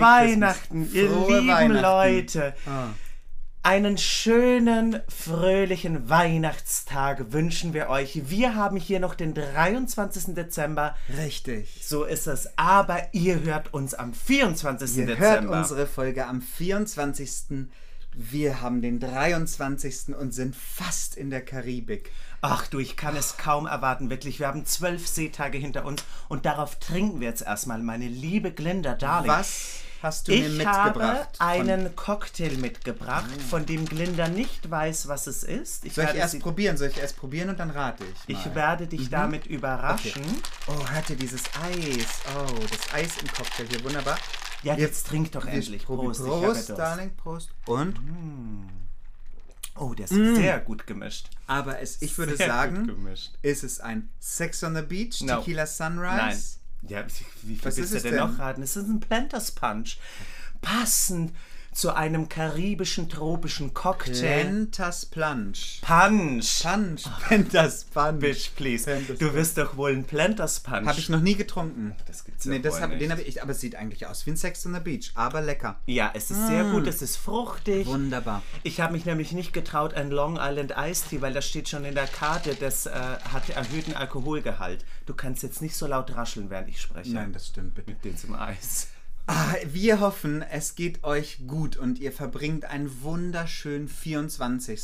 Merry Weihnachten, Christmas. ihr Frohe lieben Weihnachten. Leute. Ah. Einen schönen, fröhlichen Weihnachtstag wünschen wir euch. Wir haben hier noch den 23. Dezember. Richtig. So ist es. Aber ihr hört uns am 24. Ihr Dezember. hört unsere Folge am 24. Wir haben den 23. und sind fast in der Karibik. Ach du, ich kann es kaum erwarten, wirklich. Wir haben zwölf Seetage hinter uns und darauf trinken wir jetzt erstmal, meine liebe Glinda, Darling. Was hast du mir Ich mitgebracht? habe von- einen Cocktail mitgebracht, von dem Glinda nicht weiß, was es ist. Ich Soll ich erst probieren? Soll ich erst probieren und dann rate ich? ich mal? werde dich damit überraschen. Oh, hört ihr dieses Eis? Oh, das Eis im Cocktail hier, wunderbar. Ja, Wir- jetzt trink doch endlich. Prost, ich habe Prost, Durst. Darling, Prost. Und? Oh, der ist sehr gut gemischt. Aber es, ich würde Sehr sagen, ist es ein Sex on the Beach, No. Tequila Sunrise? Nein. Ja, wie viel Was willst ist du denn, denn? noch raten? Es ist ein Planters Punch. Passend zu einem karibischen, tropischen Cocktail. Pentas Plunge. Punch. Punch. Pentas Punch. Bitch, please. Planters Du wirst doch wohl einen Planters Punch. Habe ich noch nie getrunken. Das ja Nee, das hab, den habe ich, aber es sieht eigentlich aus wie ein Sex on the Beach, aber lecker. Ja, es ist sehr gut, es ist fruchtig. Wunderbar. Ich habe mich nämlich nicht getraut, ein Long Island Iced Tea, weil das steht schon in der Karte, das äh, hat erhöhten Alkoholgehalt. Du kannst jetzt nicht so laut rascheln, während ich spreche. Nein, das stimmt bitte. Mit dem zum Eis. Ah, wir hoffen, es geht euch gut und ihr verbringt einen wunderschönen 24.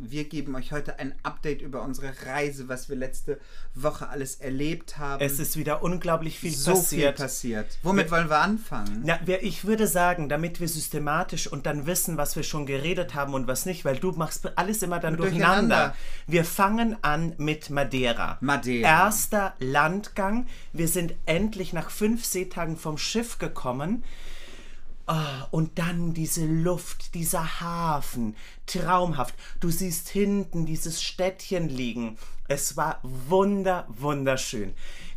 Wir geben euch heute ein Update über unsere Reise, was wir letzte Woche alles erlebt haben. Es ist wieder unglaublich viel so passiert. viel passiert. Womit wollen wir anfangen? Na, wir, ich würde sagen, damit wir systematisch und dann wissen, was wir schon geredet haben und was nicht, weil du machst alles immer dann durcheinander. Durcheinander. Wir fangen an mit Madeira. Madeira. Erster Landgang. Wir sind endlich nach fünf Seetagen vom Schiff gekommen. Ah, und dann diese Luft, dieser Hafen, traumhaft. Du siehst hinten dieses Städtchen liegen. Es war wunder, wunderschön.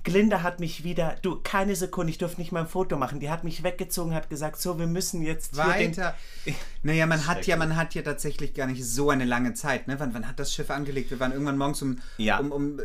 Glinda hat mich wieder, du, keine Sekunde, ich durfte nicht mal ein Foto machen. Die hat mich weggezogen, hat gesagt, so, wir müssen jetzt den, Weiter. Naja, man hat ja, man hat ja tatsächlich gar nicht so eine lange Zeit. Ne? Wann, wann hat das Schiff angelegt? Wir waren irgendwann morgens um, Ja. um, um äh,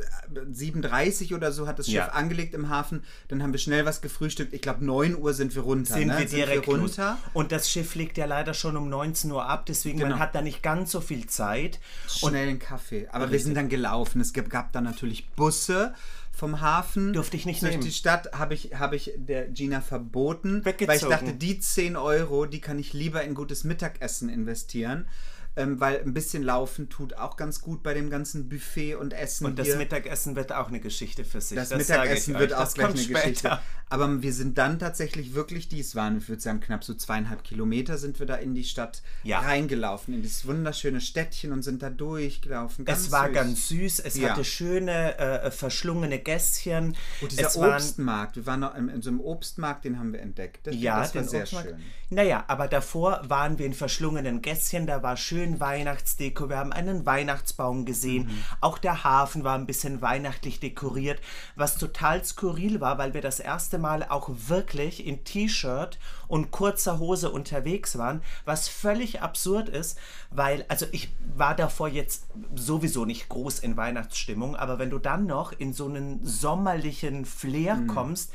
7.30 oder so hat das Schiff Ja. angelegt im Hafen. Dann haben wir schnell was gefrühstückt. Ich glaube, 9 Uhr sind wir runter. sind ne? wir direkt wir runter. Und das Schiff legt ja leider schon um 19 Uhr ab, deswegen Genau. man hat da nicht ganz so viel Zeit. Und Schnell einen Kaffee. Aber wir sind dann gelaufen. Es gab, gab dann natürlich Busse vom Hafen. Durfte ich nicht Durch nehmen. die Stadt habe ich, habe ich der Gina verboten. Weggezogen. Weil ich dachte, die 10 Euro, die kann ich lieber in gutes Mittagessen investieren. Ähm, weil ein bisschen laufen tut auch ganz gut bei dem ganzen Buffet und Essen. Und das hier. Mittagessen wird auch eine Geschichte für sich. Das, das Mittagessen wird euch. auch das gleich eine später. Geschichte. Aber wir sind dann tatsächlich wirklich, dies waren, ich würde sagen, knapp so zweieinhalb Kilometer sind wir da in die Stadt Ja. reingelaufen, in dieses wunderschöne Städtchen und sind da durchgelaufen. Ganz Es war süß. ganz süß, es Ja. hatte schöne, äh, verschlungene Gässchen. Und dieser es Obstmarkt, wir waren noch in, in so einem Obstmarkt, den haben wir entdeckt. Das, ja, das war sehr Obstmarkt. schön. Naja, aber davor waren wir in verschlungenen Gässchen, da war schön Weihnachtsdeko, wir haben einen Weihnachtsbaum gesehen, Mhm. auch der Hafen war ein bisschen weihnachtlich dekoriert, was total skurril war, weil wir das erste Mal auch wirklich in T-Shirt und kurzer Hose unterwegs waren, was völlig absurd ist, weil, also ich war davor jetzt sowieso nicht groß in Weihnachtsstimmung, aber wenn du dann noch in so einen sommerlichen Flair Mhm. kommst,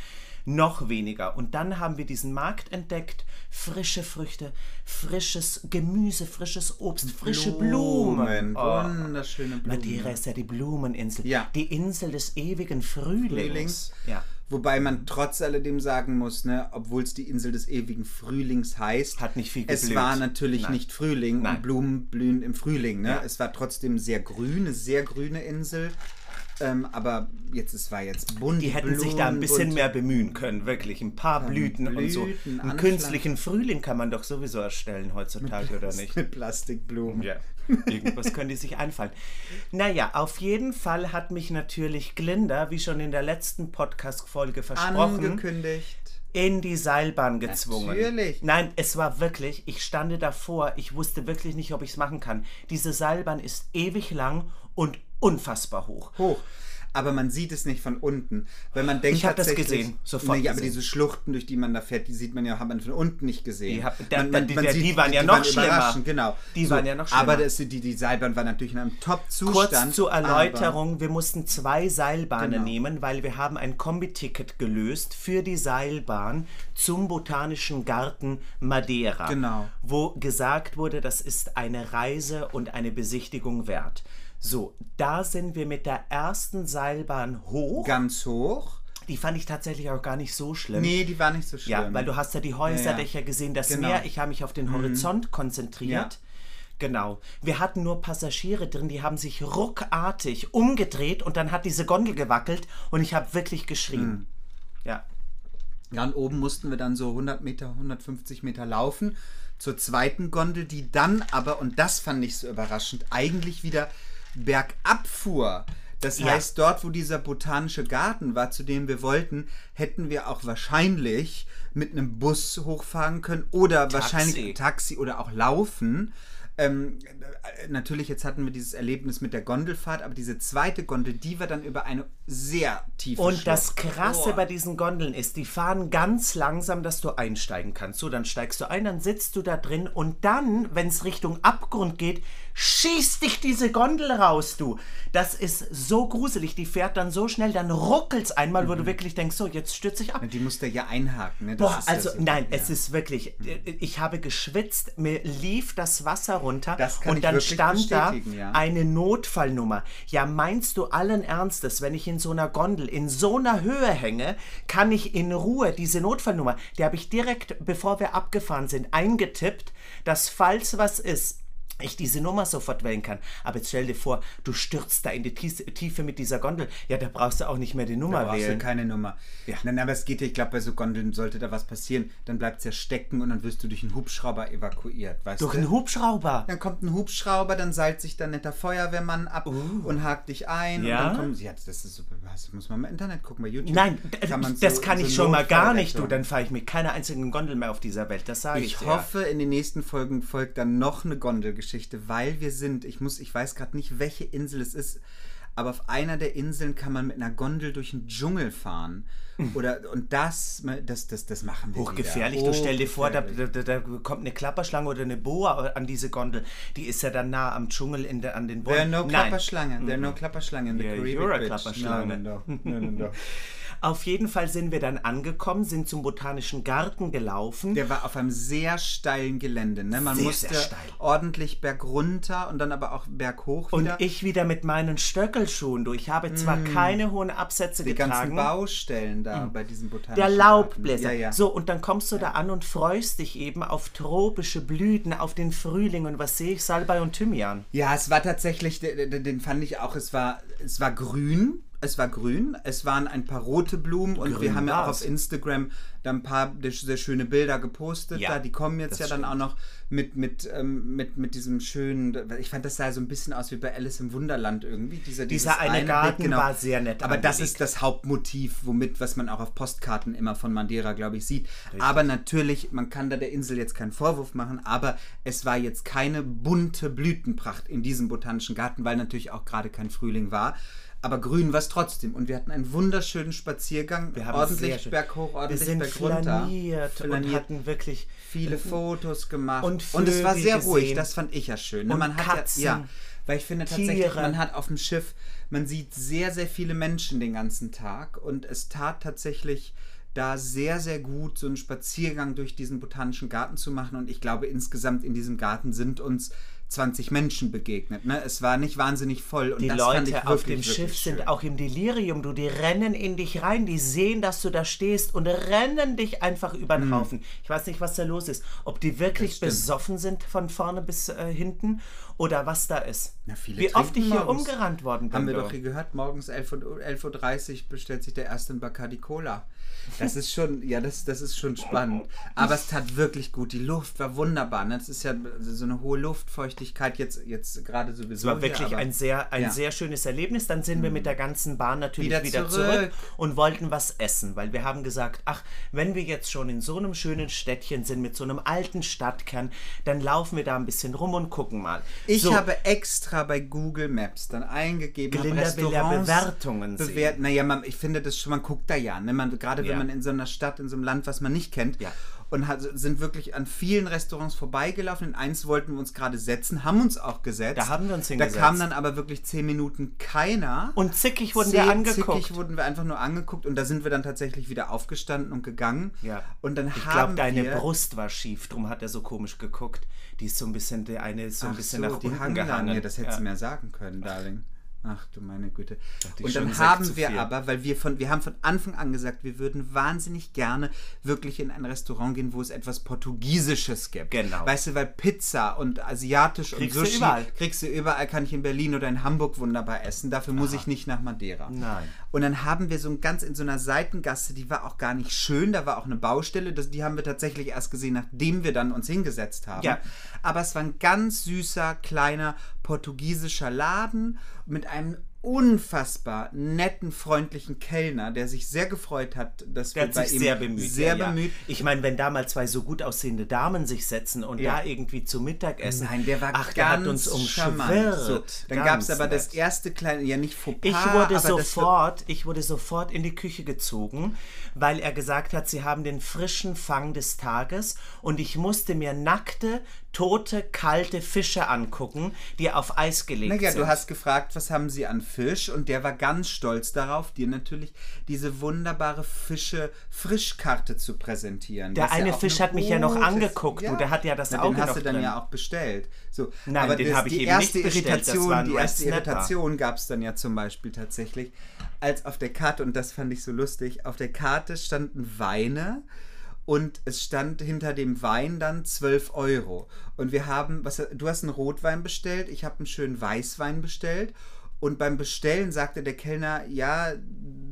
noch weniger. Und dann haben wir diesen Markt entdeckt. Frische Früchte, frisches Gemüse, frisches Obst, frische Blumen. Oh. Wunderschöne Blumen. Madeira ist ja die Blumeninsel. Ja. Die Insel des ewigen Frühlings. Frühlings. Ja. Wobei man trotz alledem sagen muss, ne, obwohl es die Insel des ewigen Frühlings heißt, Hat nicht viel es geblüht. war natürlich Nein. nicht Frühling Nein. und Blumen blühen im Frühling. Ne? Ja. Es war trotzdem sehr grün, eine sehr grüne Insel. Ähm, aber jetzt, es war jetzt bunt. Die hätten sich da ein bisschen mehr bemühen können, wirklich. Ein paar Blüten, und so. Blüten, Einen Anpflanzen- künstlichen Frühling kann man doch sowieso erstellen heutzutage, oder nicht? Mit Plastikblumen. Ja, irgendwas können die sich einfallen. Naja, auf jeden Fall hat mich natürlich Glinda, wie schon in der letzten Podcast-Folge versprochen, Angekündigt. in die Seilbahn gezwungen. Natürlich. Nein, es war wirklich, ich stande davor, ich wusste wirklich nicht, ob ich es machen kann. Diese Seilbahn ist ewig lang und unfassbar hoch. Hoch. aber man sieht es nicht von unten. Weil man denkt Ich hab das gesehen, sofort Nee, aber gesehen. diese Schluchten, durch die man da fährt, die sieht man ja, hat man von unten nicht gesehen. Die hab- da- da- die- die waren ja die noch waren schlimmer. Genau. Die waren ja noch schlimmer. Aber das, die, die Seilbahn war natürlich in einem Top-Zustand. Kurz zur aber- Erläuterung, wir mussten zwei Seilbahnen Genau. nehmen, weil wir haben ein Kombi-Ticket gelöst für die Seilbahn zum Botanischen Garten Madeira. Genau. Wo gesagt wurde, das ist eine Reise und eine Besichtigung wert. So, da sind wir mit der ersten Seilbahn hoch. Ganz hoch. Die fand ich tatsächlich auch gar nicht so schlimm. Nee, die war nicht so schlimm. Ja, weil du hast ja die Häuserdächer gesehen, das Genau. Meer. Ich habe mich auf den Horizont konzentriert. Ja. Genau. Wir hatten nur Passagiere drin, die haben sich ruckartig umgedreht und dann hat diese Gondel gewackelt und ich habe wirklich geschrien. Ja. Ja, und oben mussten wir dann so 100 Meter, 150 Meter laufen zur zweiten Gondel, die dann aber, und das fand ich so überraschend, eigentlich wieder bergab fuhr. Das Ja. heißt, dort, wo dieser botanische Garten war, zu dem wir wollten, hätten wir auch wahrscheinlich mit einem Bus hochfahren können oder wahrscheinlich Taxi oder auch laufen. Ähm, äh, natürlich, jetzt hatten wir dieses Erlebnis mit der Gondelfahrt, aber diese zweite Gondel, die war dann über eine sehr tiefe Und das Schlucht. Krasse Oh. bei diesen Gondeln ist, die fahren ganz langsam, dass du einsteigen kannst. So, dann steigst du ein, dann sitzt du da drin und dann, wenn es Richtung Abgrund geht, schießt dich diese Gondel raus, du. Das ist so gruselig. Die fährt dann so schnell, dann ruckelt's einmal, wo du wirklich denkst, so, jetzt stürze ich ab. Die musste ja einhaken. Ne? Boah, also so- nein, ja. es ist wirklich, ich habe geschwitzt, mir lief das Wasser runter Das und dann stand da ja. eine Notfallnummer. Ja, meinst du allen Ernstes, wenn ich in so einer Gondel in so einer Höhe hänge, kann ich in Ruhe diese Notfallnummer, die habe ich direkt, bevor wir abgefahren sind, eingetippt, dass falls was ist, ich diese Nummer sofort wählen kann. Aber jetzt stell dir vor, du stürzt da in die Tiefe mit dieser Gondel. Ja, da brauchst du auch nicht mehr die Nummer Da brauchst du wählen. keine Nummer. Ja. Nein, aber es geht ja, ich glaube, bei so Gondeln sollte da was passieren, dann bleibt es ja stecken und dann wirst du durch einen Hubschrauber evakuiert, weißt Durch du? einen Hubschrauber. dann kommt ein Hubschrauber, dann seilt sich dann netter Feuerwehrmann ab und hakt dich ein. Uh. Ja? Und dann kommt, ja, das ist super. Das muss man mal im Internet gucken, bei YouTube. Nein, Kann man das so- kann so ich schon mal gar nicht, du. Dann fahre ich mit keiner einzigen Gondel mehr auf dieser Welt. Das sage ich, Ich hoffe, in den nächsten Folgen folgt dann noch eine Gondelgeschichte, weil wir sind, ich muss, ich weiß gerade nicht, welche Insel es ist, aber auf einer der Inseln kann man mit einer Gondel durch den Dschungel fahren. Oder, und das, das, das, das machen wir Hochgefährlich. wieder. Du stell dir vor, da, da, da kommt eine Klapperschlange oder eine Boa an diese Gondel. Die ist ja dann nah am Dschungel in der, an den There are Bäumen. no. Klapperschlangen. There are no Klapperschlangen in the Yeah, Caribbean you're a. Klapperschlange. No, no, no. no, no, no. Auf jeden Fall sind wir dann angekommen, sind zum Botanischen Garten gelaufen. Der war auf einem sehr steilen Gelände. Ne? Man Sehr, musste sehr steil. ordentlich bergunter und dann aber auch berghoch und wieder. ich wieder mit meinen Stöckelschuhen. Du, ich habe zwar keine hohen Absätze Mm. die ganzen getragen. Baustellen da bei diesem botanischen Der Garten. Laubbläser. Ja, ja. So, und dann kommst du da an und freust dich eben auf tropische Blüten, auf den Frühling. Und was sehe ich? Salbei und Thymian. Ja, es war tatsächlich, den, den- den fand ich auch, es war, es war grün. Es war grün, es waren ein paar rote Blumen und wir Grün haben ja auch auf Instagram da ein paar sehr schöne Bilder gepostet. Ja, da, die kommen jetzt ja dann auch noch mit, mit, ähm, mit, mit diesem schönen, ich fand das sah so ein bisschen aus wie bei Alice im Wunderland irgendwie. Dieser, Dieser eine Garten genau. war sehr nett Aber das ist das Hauptmotiv, womit, was man auch auf Postkarten immer von Madeira, glaube ich, sieht. Aber natürlich, man kann da der Insel jetzt keinen Vorwurf machen, aber es war jetzt keine bunte Blütenpracht in diesem botanischen Garten, weil natürlich auch gerade kein Frühling war. Aber grün war es trotzdem. Und wir hatten einen wunderschönen Spaziergang. Wir haben ordentlich berghoch, Wir ordentlich sind bergunter. flaniert, und hatten wirklich viele Fotos gemacht. und Und, es war sehr ruhig, gesehen. das fand ich ja schön. Ne? Und man hat Katzen, ja, ja, weil ich finde tatsächlich, Tiere. man hat auf dem Schiff, man sieht sehr, sehr viele Menschen den ganzen Tag und es tat tatsächlich da sehr, sehr gut, so einen Spaziergang durch diesen botanischen Garten zu machen. Und ich glaube, insgesamt in diesem Garten sind uns 20 Menschen begegnet. Ne? Es war nicht wahnsinnig voll. Und Die das fand ich Leute auf dem Schiff wirklich sind schön. auch im Delirium. Du, die rennen in dich rein, die sehen, dass du da stehst und rennen dich einfach über den Haufen. Ich weiß nicht, was da los ist. Ob die wirklich Mhm. besoffen sind von vorne bis äh, hinten oder was da ist. Na, Wie oft ich hier umgerannt worden bin. Haben wir doch hier gehört, morgens 11.30 Uhr, 11.30 Uhr bestellt sich der erste ein Bacardi Cola. Das ist schon, ja, das, das ist schon spannend. Aber es tat wirklich gut. Die Luft war wunderbar. Ne? Das ist ja so eine hohe Luftfeuchtigkeit jetzt, jetzt gerade sowieso. Es war wirklich hier, ein sehr, ein Ja. sehr schönes Erlebnis. Dann sind wir mit der ganzen Bahn natürlich Wieder wieder, zurück. zurück. und wollten was essen, weil wir haben gesagt, ach, wenn wir jetzt schon in so einem schönen Städtchen sind, mit so einem alten Stadtkern, dann laufen wir da ein bisschen rum und gucken mal. Ich so, habe extra bei Google Maps dann eingegeben, Glinda ja Restaurants Bewertungen sehen. bewert. Naja, man, ich finde das schon, man guckt da ja. Ne? Man, gerade wenn Ja. man in so einer Stadt, in so einem Land, was man nicht kennt. Ja. Und hat, sind wirklich an vielen Restaurants vorbeigelaufen. In eins wollten wir uns gerade setzen, haben uns auch gesetzt. Da haben wir uns Da hingesetzt. kam dann aber wirklich zehn Minuten keiner. und zickig wurden Zehn- wir angeguckt. Zickig wurden wir einfach nur angeguckt und da sind wir dann tatsächlich wieder aufgestanden und gegangen. Ja. Und dann Ich haben glaube, deine wir, Brust war schief, drum hat er so komisch geguckt. Die ist so ein bisschen, der eine ist so ein Ach bisschen so, nach die unten hangen gehangen. da. Nee, das hättest ja. du mir sagen können, Darling. Ach du meine Güte. Und dann haben wir viel. aber, weil wir von, wir haben von Anfang an gesagt, wir würden wahnsinnig gerne wirklich in ein Restaurant gehen, wo es etwas Portugiesisches gibt. Genau. Weißt du, weil Pizza und asiatisch Kriegst und du Sushi überall. kriegst du überall, kann ich in Berlin oder in Hamburg wunderbar essen. Dafür muss ich nicht nach Madeira. Nein. Und dann haben wir so ein ganz in so einer Seitengasse, die war auch gar nicht schön, da war auch eine Baustelle, das, die haben wir tatsächlich erst gesehen, nachdem wir dann uns hingesetzt haben. Ja. Aber es war ein ganz süßer, kleiner portugiesischer Laden mit einem unfassbar netten, freundlichen Kellner, der sich sehr gefreut hat, dass Der wir bei sich ihm sehr bemüht. sehr ja, ja. bemüht. Ich meine, wenn da mal zwei so gut aussehende Damen sich setzen und Ja. da irgendwie zu Mittag essen. Nein, der war Ach, der hat uns umschwirrt. So, dann gab es aber das nett. erste kleine, ja nicht Fauxpas, Ich wurde das sofort, ich wurde sofort in die Küche gezogen, weil er gesagt hat, sie haben den frischen Fang des Tages und ich musste mir nackte, tote, kalte Fische angucken, die auf Eis gelegt Naja, sind. du hast gefragt, was haben sie an Fisch und der war ganz stolz darauf, dir natürlich diese wunderbare Fische-Frischkarte zu präsentieren. Der ja eine auch Fisch eine hat mich ja noch angeguckt, du, der hat ja das Na, Auge Den hast du dann drin. ja auch bestellt. So, Nein, aber den habe ich die eben erste nicht bestellt, Irritation, die erste Snapper. Irritation gab es dann ja zum Beispiel tatsächlich, als auf der Karte, und das fand ich so lustig, auf der Karte standen Weine und es stand hinter dem Wein dann 12 Euro. Und wir haben, was, du hast einen Rotwein bestellt, ich habe einen schönen Weißwein bestellt. Und beim Bestellen sagte der Kellner, ja,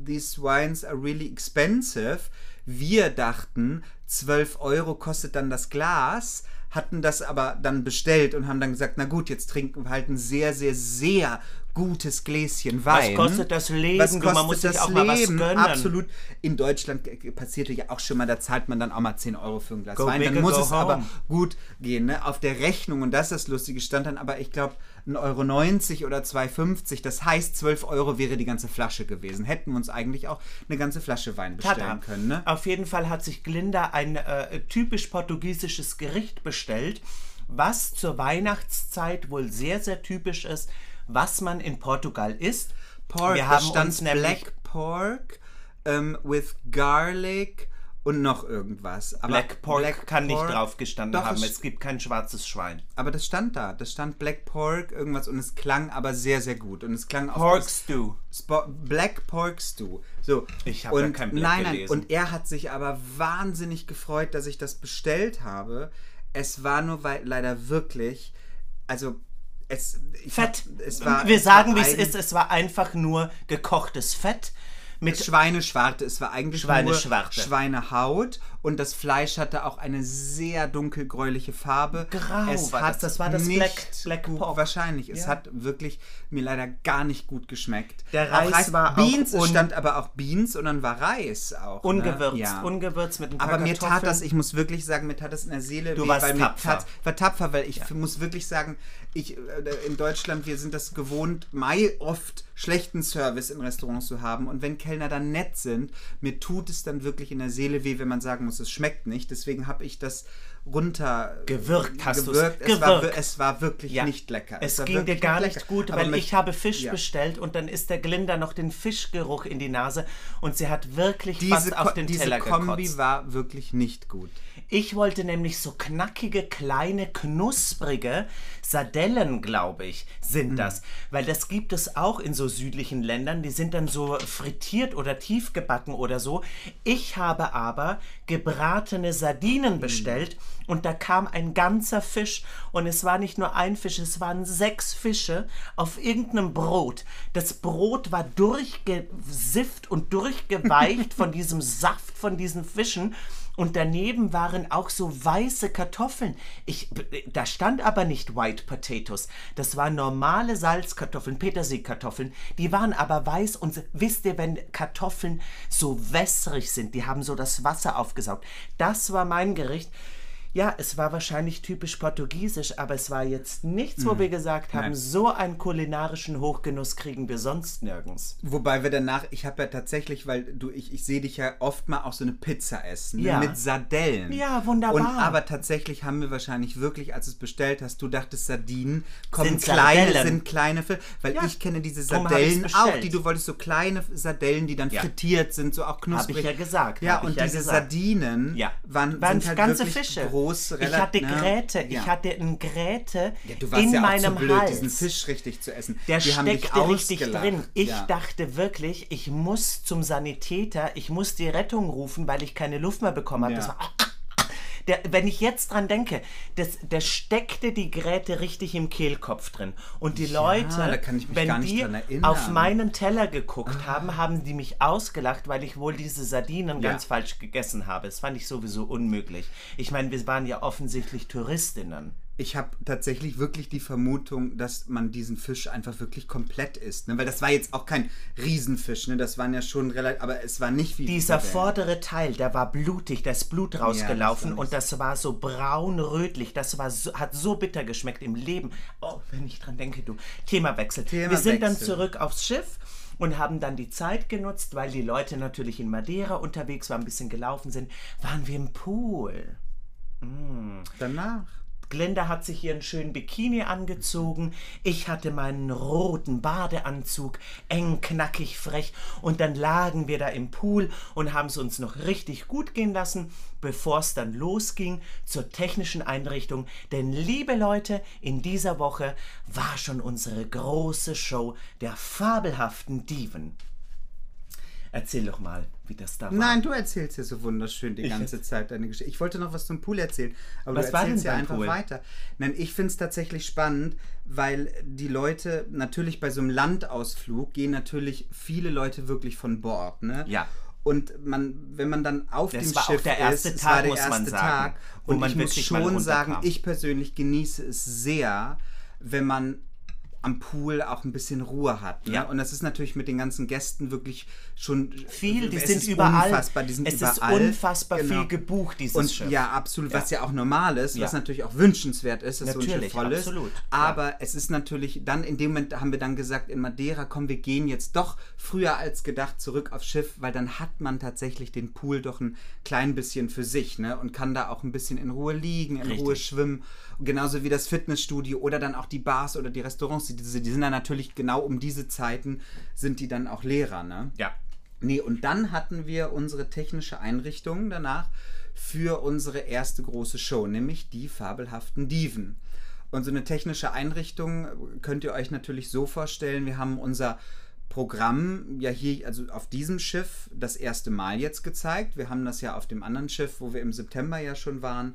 these wines are really expensive. Wir dachten, 12 Euro kostet dann das Glas, hatten das aber dann bestellt und haben dann gesagt, na gut, jetzt trinken wir halt ein sehr, sehr, sehr gutes Gläschen Wein. kostet das Leben? Was kostet man muss das auch mal was Leben? gönnen. Absolut. In Deutschland passierte ja auch schon mal, da zahlt man dann auch mal 10 Euro für ein Glas Go Wein. Dann muss es home. aber gut gehen. Ne? Auf der Rechnung, und das ist das Lustige, stand dann aber, ich glaube, 1,90 Euro oder 2,50. Das heißt, 12 Euro wäre die ganze Flasche gewesen. Hätten wir uns eigentlich auch eine ganze Flasche Wein bestellen Tada. können. Ne? Auf jeden Fall hat sich Glinda ein äh, typisch portugiesisches Gericht bestellt, was zur Weihnachtszeit wohl sehr, sehr typisch ist, was man in Portugal isst. Pork, Wir haben uns nämlich Black Pork ähm, with Garlic und noch irgendwas. Aber Black Pork kann nicht Pork- drauf gestanden Doch, haben. es- Es gibt kein schwarzes Schwein. Aber das stand da. Das stand Black Pork, irgendwas und es klang aber sehr, sehr gut. Und es klang auch Pork Stew. Spo Black Pork Stew. So. Ich hab und ja kein Black Nein, nein. gelesen. Und er hat sich aber wahnsinnig gefreut, dass ich das bestellt habe. Es war nur weil, leider wirklich, also es Fett. Hab, es war, Wir es sagen, wie es ist. Es war einfach nur gekochtes Fett mit Schweineschwarte. Es war eigentlich Schweineschwarte. nur Schweinehaut und das Fleisch hatte auch eine sehr dunkelgräuliche Farbe. Grau es war hat das. Das war das Black- Black Pork. Wahrscheinlich. Es Ja. hat wirklich mir leider gar nicht gut geschmeckt. Der Auch Reis war auch Beans, es un- stand aber auch Beans und dann war Reis auch. ungewürzt. Ne? Ja. Ungewürzt mit ein paar Aber mir tat das, ich muss wirklich sagen, mir tat das in der Seele Du weh, warst tapfer. tat, war tapfer, weil ich muss wirklich sagen, ich äh, in Deutschland, wir sind das gewohnt, mai oft schlechten Service in Restaurants zu haben und wenn Kellner dann nett sind, mir tut es dann wirklich in der Seele weh, wenn man sagen muss, es schmeckt nicht. Deswegen habe ich das runter Gewürgt hast gewürgt. Es war, Gewürgt. wir- es war wirklich Ja. nicht lecker. Es war ging dir gar nicht gut, weil ich habe Fisch ja. bestellt und dann ist der Glinda noch den Fischgeruch in die Nase und sie hat wirklich diese, fast auf den diese Teller Kombi gekotzt. war wirklich nicht gut. Ich wollte nämlich so knackige, kleine, knusprige Sardellen, glaube ich, sind Hm. das. Weil das gibt es auch in so südlichen Ländern. Die sind dann so frittiert oder tief gebacken oder so. Ich habe aber gebratene Hm. Sardinen bestellt und da kam ein ganzer Fisch und es war nicht nur ein Fisch, es waren sechs Fische auf irgendeinem Brot. Das Brot war durchgesifft und durchgeweicht von diesem Saft von diesen Fischen. Und daneben waren auch so weiße Kartoffeln. Ich, da stand aber nicht White Potatoes. Das waren normale Salzkartoffeln, Petersilkartoffeln. Die waren aber weiß und wisst ihr, wenn Kartoffeln so wässrig sind, die haben so das Wasser aufgesaugt. Das war mein Gericht. Ja, es war wahrscheinlich typisch portugiesisch, aber es war jetzt nichts, wo wir gesagt haben, Nein. so einen kulinarischen Hochgenuss kriegen wir sonst nirgends. Wobei wir danach, ich habe ja tatsächlich, weil du, ich, ich sehe dich ja oft mal auch so eine Pizza essen, ne, Ja. mit Sardellen. Ja, wunderbar. Und aber tatsächlich haben wir wahrscheinlich wirklich, als du es bestellt hast, du dachtest, Sardinen kommen Sind kleine, Sardellen. sind kleine, weil Ja, ich kenne diese Sardellen auch, die du wolltest, so kleine Sardellen, die dann Ja. frittiert sind, so auch knusprig. Hab ich ja gesagt, Ja, und diese gesagt. Sardinen Ja, waren, waren sind halt ganze Fische. groß, ich relativ- hatte ne? Gräte, Ja. ich hatte ein Gräte ja, du warst in ja auch meinem zu blöd, Hals. diesen Fisch richtig zu essen. Der Die steckte richtig drin. Ich ja. dachte wirklich, ich muss zum Sanitäter, ich muss die Rettung rufen, weil ich keine Luft mehr bekommen habe. Das war der, wenn ich jetzt dran denke, das, der steckte die Gräte richtig im Kehlkopf drin. Und die Leute, ich mich wenn die. Ah. auf meinen Teller geguckt haben, haben die mich ausgelacht, weil ich wohl diese Sardinen Ja. ganz falsch gegessen habe. Das fand ich sowieso unmöglich. Ich meine, wir waren ja offensichtlich Touristinnen. Ich habe tatsächlich wirklich die Vermutung, dass man diesen Fisch einfach wirklich komplett isst. Ne? Weil das war jetzt auch kein Riesenfisch, ne? Das waren ja schon relativ, aber es war nicht wie Dieser vordere Teil, der war blutig, da ist Blut rausgelaufen nicht und das war so braun-rötlich. Das war so, hat so bitter geschmeckt im Leben. Oh, wenn ich dran denke, du. Themawechsel. Wir sind dann zurück aufs Schiff und haben dann die Zeit genutzt, weil die Leute natürlich in Madeira unterwegs waren, ein bisschen gelaufen sind, waren wir im Pool. Danach. Glenda hat sich ihren schönen Bikini angezogen. Ich hatte meinen roten Badeanzug, eng, knackig, frech. Und dann lagen wir da im Pool und haben es uns noch richtig gut gehen lassen, bevor es dann losging zur technischen Einrichtung. Denn, liebe Leute, in dieser Woche war schon unsere große Show der fabelhaften Diven. Erzähl doch mal, wie das da war. Nein, du erzählst ja so wunderschön die ganze Zeit deine Geschichte. Ich wollte noch was zum Pool erzählen, aber Was du erzählst ja einfach Pool? weiter. Nein, ich finde es tatsächlich spannend, weil die Leute natürlich bei so einem Landausflug gehen natürlich viele Leute wirklich von Bord, ne? Ja. Und man, wenn man dann auf Das dem war auch Schiff der erste ist, Tag, war der muss man erste sagen, Tag. Und man ich muss schon sagen, ich persönlich genieße es sehr, wenn man am Pool auch ein bisschen Ruhe hat. Ne? Ja. Und das ist natürlich mit den ganzen Gästen wirklich schon Viel, die sind ist überall. Unfassbar, die sind es überall. ist unfassbar Genau. viel gebucht, dieses Und Schiff. ja, absolut, was ja auch normal ist, was Ja. natürlich auch wünschenswert ist, dass so ein Schiff Natürlich, voll ist. absolut, ja. Aber es ist natürlich, dann in dem Moment haben wir dann gesagt, in Madeira, komm, wir gehen jetzt doch früher als gedacht zurück aufs Schiff, weil dann hat man tatsächlich den Pool doch ein klein bisschen für sich, ne? Und kann da auch ein bisschen in Ruhe liegen, in Richtig. Ruhe schwimmen. Genauso wie das Fitnessstudio oder dann auch die Bars oder die Restaurants, die, die sind dann natürlich genau um diese Zeiten sind die dann auch leerer, ne? Ja. Nee, und dann hatten wir unsere technische Einrichtung danach für unsere erste große Show, nämlich die fabelhaften Diven. Und so eine technische Einrichtung könnt ihr euch natürlich so vorstellen, wir haben unser Programm ja hier, also auf diesem Schiff, das erste Mal jetzt gezeigt. Wir haben das ja auf dem anderen Schiff, wo wir im September ja schon waren.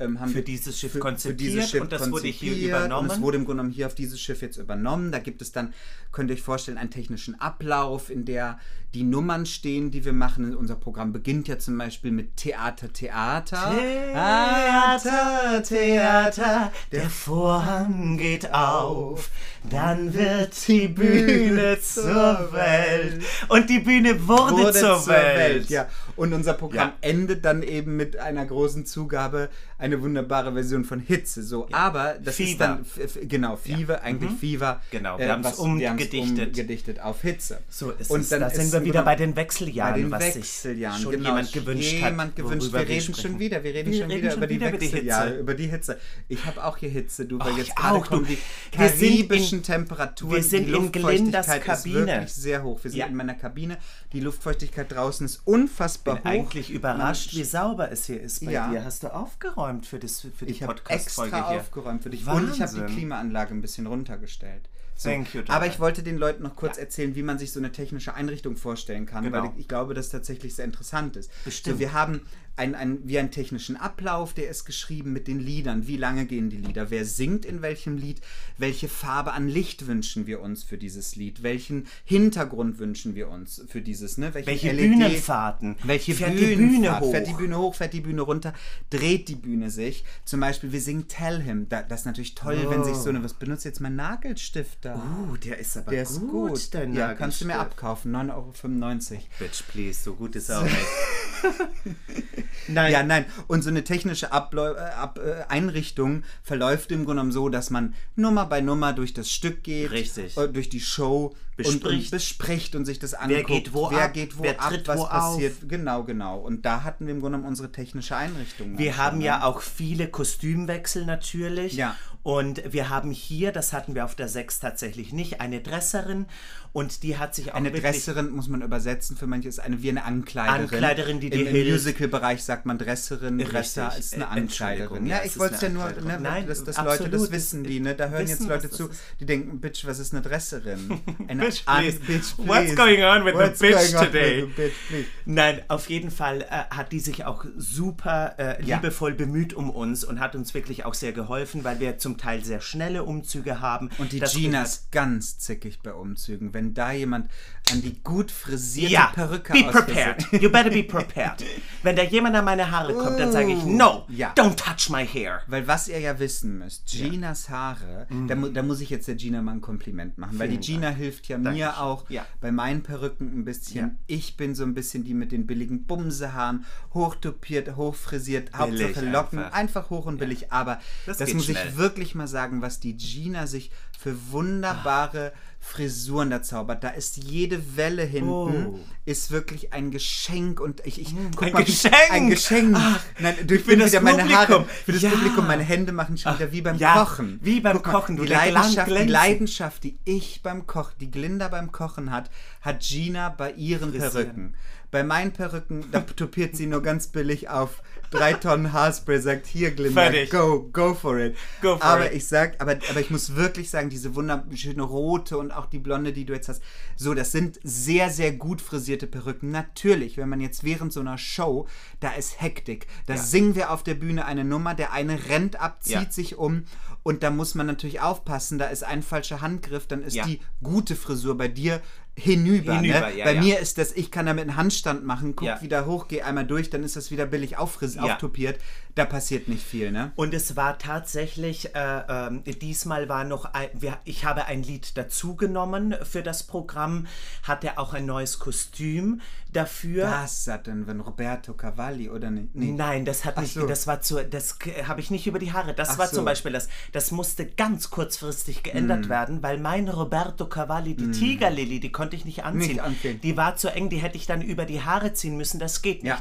Ähm, haben Für wir dieses Schiff konzipiert und das wurde hier übernommen. Und es wurde im Grunde genommen hier auf dieses Schiff jetzt übernommen. Da gibt es dann, könnt ihr euch vorstellen, einen technischen Ablauf, in der die Nummern stehen, die wir machen. Unser Programm beginnt ja zum Beispiel mit Theater, Theater. Theater, Theater, der Vorhang geht auf, dann wird die Bühne zur Welt. Und die Bühne wurde, wurde zur, Welt. Ja. Und unser Programm Ja. endet dann eben mit einer großen Zugabe, eine wunderbare Version von Hitze. So, aber das ist Fever. dann f- f- genau Fever, eigentlich Fever. Genau, wir haben's was- wir haben's umgedichtet. umgedichtet auf Hitze. So ist Und es. dann da ist sind wir wieder Grunde- bei den Wechseljahren, bei den was Wechseljahren, schon genau. jemand gewünscht hat. Jemand gewünscht. worüber Wir reden sprechen. schon wieder, wir reden Wir schon reden wieder schon über die Wechseljahre, Hitze. über die Hitze. Ich habe auch hier Hitze, du, weil jetzt ich auch, du. die Wir karibischen Temperaturen. wir sind in Glindas Luftfeuchtigkeit ist Kabine. wirklich sehr hoch. Wir sind Ja. in meiner Kabine. Die Luftfeuchtigkeit draußen ist unfassbar bin hoch. eigentlich überrascht, wie sauber es hier ist bei Ja. dir. Hast du aufgeräumt für, das, für die Ich habe Podcast-Folge extra hier? aufgeräumt für dich. Und ich habe Wahnsinn. die Klimaanlage ein bisschen runtergestellt. So. Thank you, Aber ich wollte den Leuten noch kurz erzählen, wie man sich so eine technische Einrichtung vorstellen kann, Genau. weil ich, ich glaube, dass tatsächlich sehr interessant ist. Bestimmt. So, wir haben ein, ein, wie einen technischen Ablauf, der ist geschrieben mit den Liedern. Wie lange gehen die Lieder? Wer singt in welchem Lied? Welche Farbe an Licht wünschen wir uns für dieses Lied? Welchen Hintergrund wünschen wir uns für dieses? Ne? Welche Bühnenfahrten? Welche Fährt Bühnenfahrt? die Bühne hoch? Fährt die Bühne hoch, fährt die Bühne runter, dreht die Bühne sich. Zum Beispiel, wir singen Tell Him. Da, das ist natürlich toll, wenn sich so eine, was benutzt jetzt mein Nagelstift da? Uh, der ist aber Der gut, ist gut. dein ja, kannst du mir abkaufen. 9,95 Euro. Bitch, please, so gut ist er auch nicht. Nein, Ja, nein. Und so eine technische Abläu äh, Ab äh, Einrichtung verläuft im Grunde genommen so, dass man Nummer bei Nummer durch das Stück geht, Richtig. äh, durch die Show und, und Bespricht. bespricht und sich das anguckt. geht wo wer ab, geht wo wer ab, tritt was wo auf. passiert. Genau, genau. Und da hatten wir im Grunde genommen unsere technische Einrichtung. Wir dann haben ja ne? auch viele Kostümwechsel natürlich. Ja. Und wir haben hier, das hatten wir auf der 6 tatsächlich nicht, eine Dresserin und die hat sich auch Eine Dresserin muss man übersetzen, für manche ist eine wie eine Ankleiderin. Ankleiderin, die Im, im. Musical-Bereich sagt man Dresserin, Dresser ist eine Äh, Ankleiderin. ja, Ja, ich wollte es ja nur, ne, Nein, dass, dass Leute das wissen, die, ne, da hören Wissen, jetzt Leute zu, die denken, Bitch, was ist eine Dresserin? Eine Bitch, please. bitch, What's please. going on with the What's bitch going on today? the bitch? Nein, auf jeden Fall äh, hat die sich auch super äh, Ja. liebevoll bemüht um uns und hat uns wirklich auch sehr geholfen, weil wir zum Teil sehr schnelle Umzüge haben. Und die Gina ist ganz zickig bei Umzügen. Wenn da jemand an die gut frisierte ja, Perücke be prepared. You better be prepared. Wenn da jemand an meine Haare kommt, dann sage ich, no, Ja. don't touch my hair. Weil was ihr ja wissen müsst, Ginas Haare, da, mu da muss ich jetzt der Gina mal ein Kompliment machen, weil die Mhm. Vielen Gina hilft ja mir Dankeschön. auch Ja. bei meinen Perücken ein bisschen. Ich bin so ein bisschen die mit den billigen Bumsehaaren, hochtopiert, hochfrisiert, Hauptsache Locken, einfach. einfach, hoch und billig. Aber Das das, muss schnell. ich wirklich mal sagen, was die Gina sich für wunderbare Frisuren da zaubert. Da ist jede Welle hinten, Oh. ist wirklich ein Geschenk und ich, ich guck ein mal, Geschenk! Ein Geschenk! Ach, Nein, durch für das wieder meine Haare, Publikum. für das Ja. Publikum, meine Hände machen schon wieder wie beim ja, Kochen. wie beim mal, Kochen, du, die der Leidenschaft, die. Leidenschaft, die ich beim Kochen, die Glinda beim Kochen hat, hat Gina bei ihren Frisieren. Perücken. Bei meinen Perücken, da topiert sie nur ganz billig auf drei Tonnen Haarspray, sagt hier Glinda, Fertig. go, go for it. Go for aber it. ich sag, aber, aber ich muss wirklich sagen, diese wunderschöne rote und auch die blonde, die du jetzt hast, so, das sind sehr, sehr gut frisierte Perücken. Natürlich, wenn man jetzt während so einer Show, da ist Hektik. Da Ja. singen wir auf der Bühne eine Nummer, der eine rennt ab, zieht Ja. sich um und da muss man natürlich aufpassen, da ist ein falscher Handgriff, dann ist Ja. die gute Frisur bei dir hinüber. Hinüber, ne? ja, bei ja. mir ist das, ich kann damit einen Handstand machen, guck Ja. wieder hoch, geh einmal durch, dann ist das wieder billig auffris auftopiert. Da passiert nicht viel, ne? Und es war tatsächlich, äh, ähm, diesmal war noch, ein, wir, ich habe ein Lied dazugenommen für das Programm, hatte auch ein neues Kostüm dafür. Was hat denn, wenn Roberto Cavalli oder nicht? Nee. Nein, das hat Ach nicht, so. das war zu, das habe ich nicht über die Haare. Das Ach war so. zum Beispiel das, das musste ganz kurzfristig geändert Hm. werden, weil mein Roberto Cavalli, die Tigerlily, die konnte ich nicht anziehen. Nicht anziehen. Die war zu eng, die hätte ich dann über die Haare ziehen müssen, das geht nicht. Ja.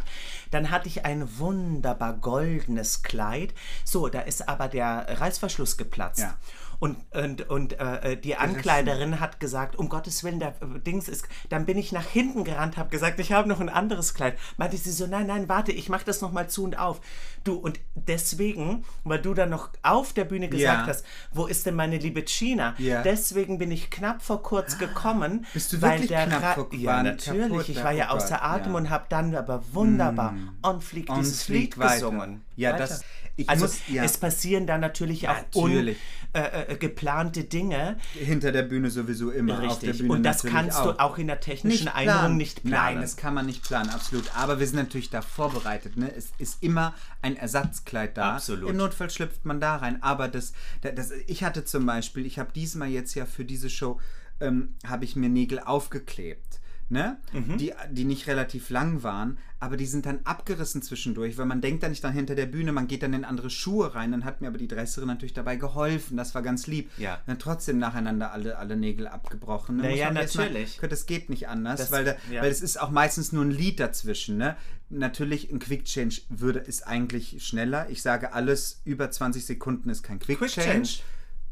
Dann hatte ich ein wunderbar goldenes Kleid. So, da ist aber der Reißverschluss geplatzt. Ja. Und, und, und äh, die Ankleiderin hat gesagt, um Gottes Willen, der äh, Dings ist. Dann bin ich nach hinten gerannt, habe gesagt, ich habe noch ein anderes Kleid. Meinte sie so, nein, nein, warte, ich mache das noch mal zu und auf. Du, und deswegen, weil du dann noch auf der Bühne gesagt Ja. hast, wo ist denn meine liebe China? Ja. Deswegen bin ich knapp vor kurz gekommen. Bist du weil wirklich der knapp Ra- vor- Ja, natürlich. kaputt, ich ja, war ja oh außer Gott, Atem ja. und habe dann aber wunderbar on fleek On dieses fleek Lied weiter. gesungen. Ja, Weiter. das- ich also muss- ja. es passieren da natürlich auch Natürlich. ungeplante äh, geplante Dinge. Hinter der Bühne sowieso immer. Auf der Richtig. Bühne Und das kannst du auch in der technischen Einrichtung nicht planen. Nein, das kann man nicht planen, absolut. Aber wir sind natürlich da vorbereitet. Ne? Es ist immer ein Ersatzkleid da. Absolut. Im Notfall schlüpft man da rein. Aber das, das, das ich hatte zum Beispiel, ich habe diesmal jetzt ja für diese Show, ähm, habe ich mir Nägel aufgeklebt. Ne? Mhm. Die, die nicht relativ lang waren, aber die sind dann abgerissen zwischendurch, weil man denkt dann nicht dann hinter der Bühne, man geht dann in andere Schuhe rein. Dann hat mir aber die Dresserin natürlich dabei geholfen. Das war ganz lieb. Ja. Dann trotzdem nacheinander alle, alle Nägel abgebrochen. Ne? Na Muss ja, man erst mal- natürlich. das geht nicht anders, Das- weil, da, ja. weil es ist auch meistens nur ein Lied dazwischen. Ne? Natürlich, ein Quick Change würde, ist eigentlich schneller. Ich sage, alles über 20 Sekunden ist kein Quick, Quick Change. Change.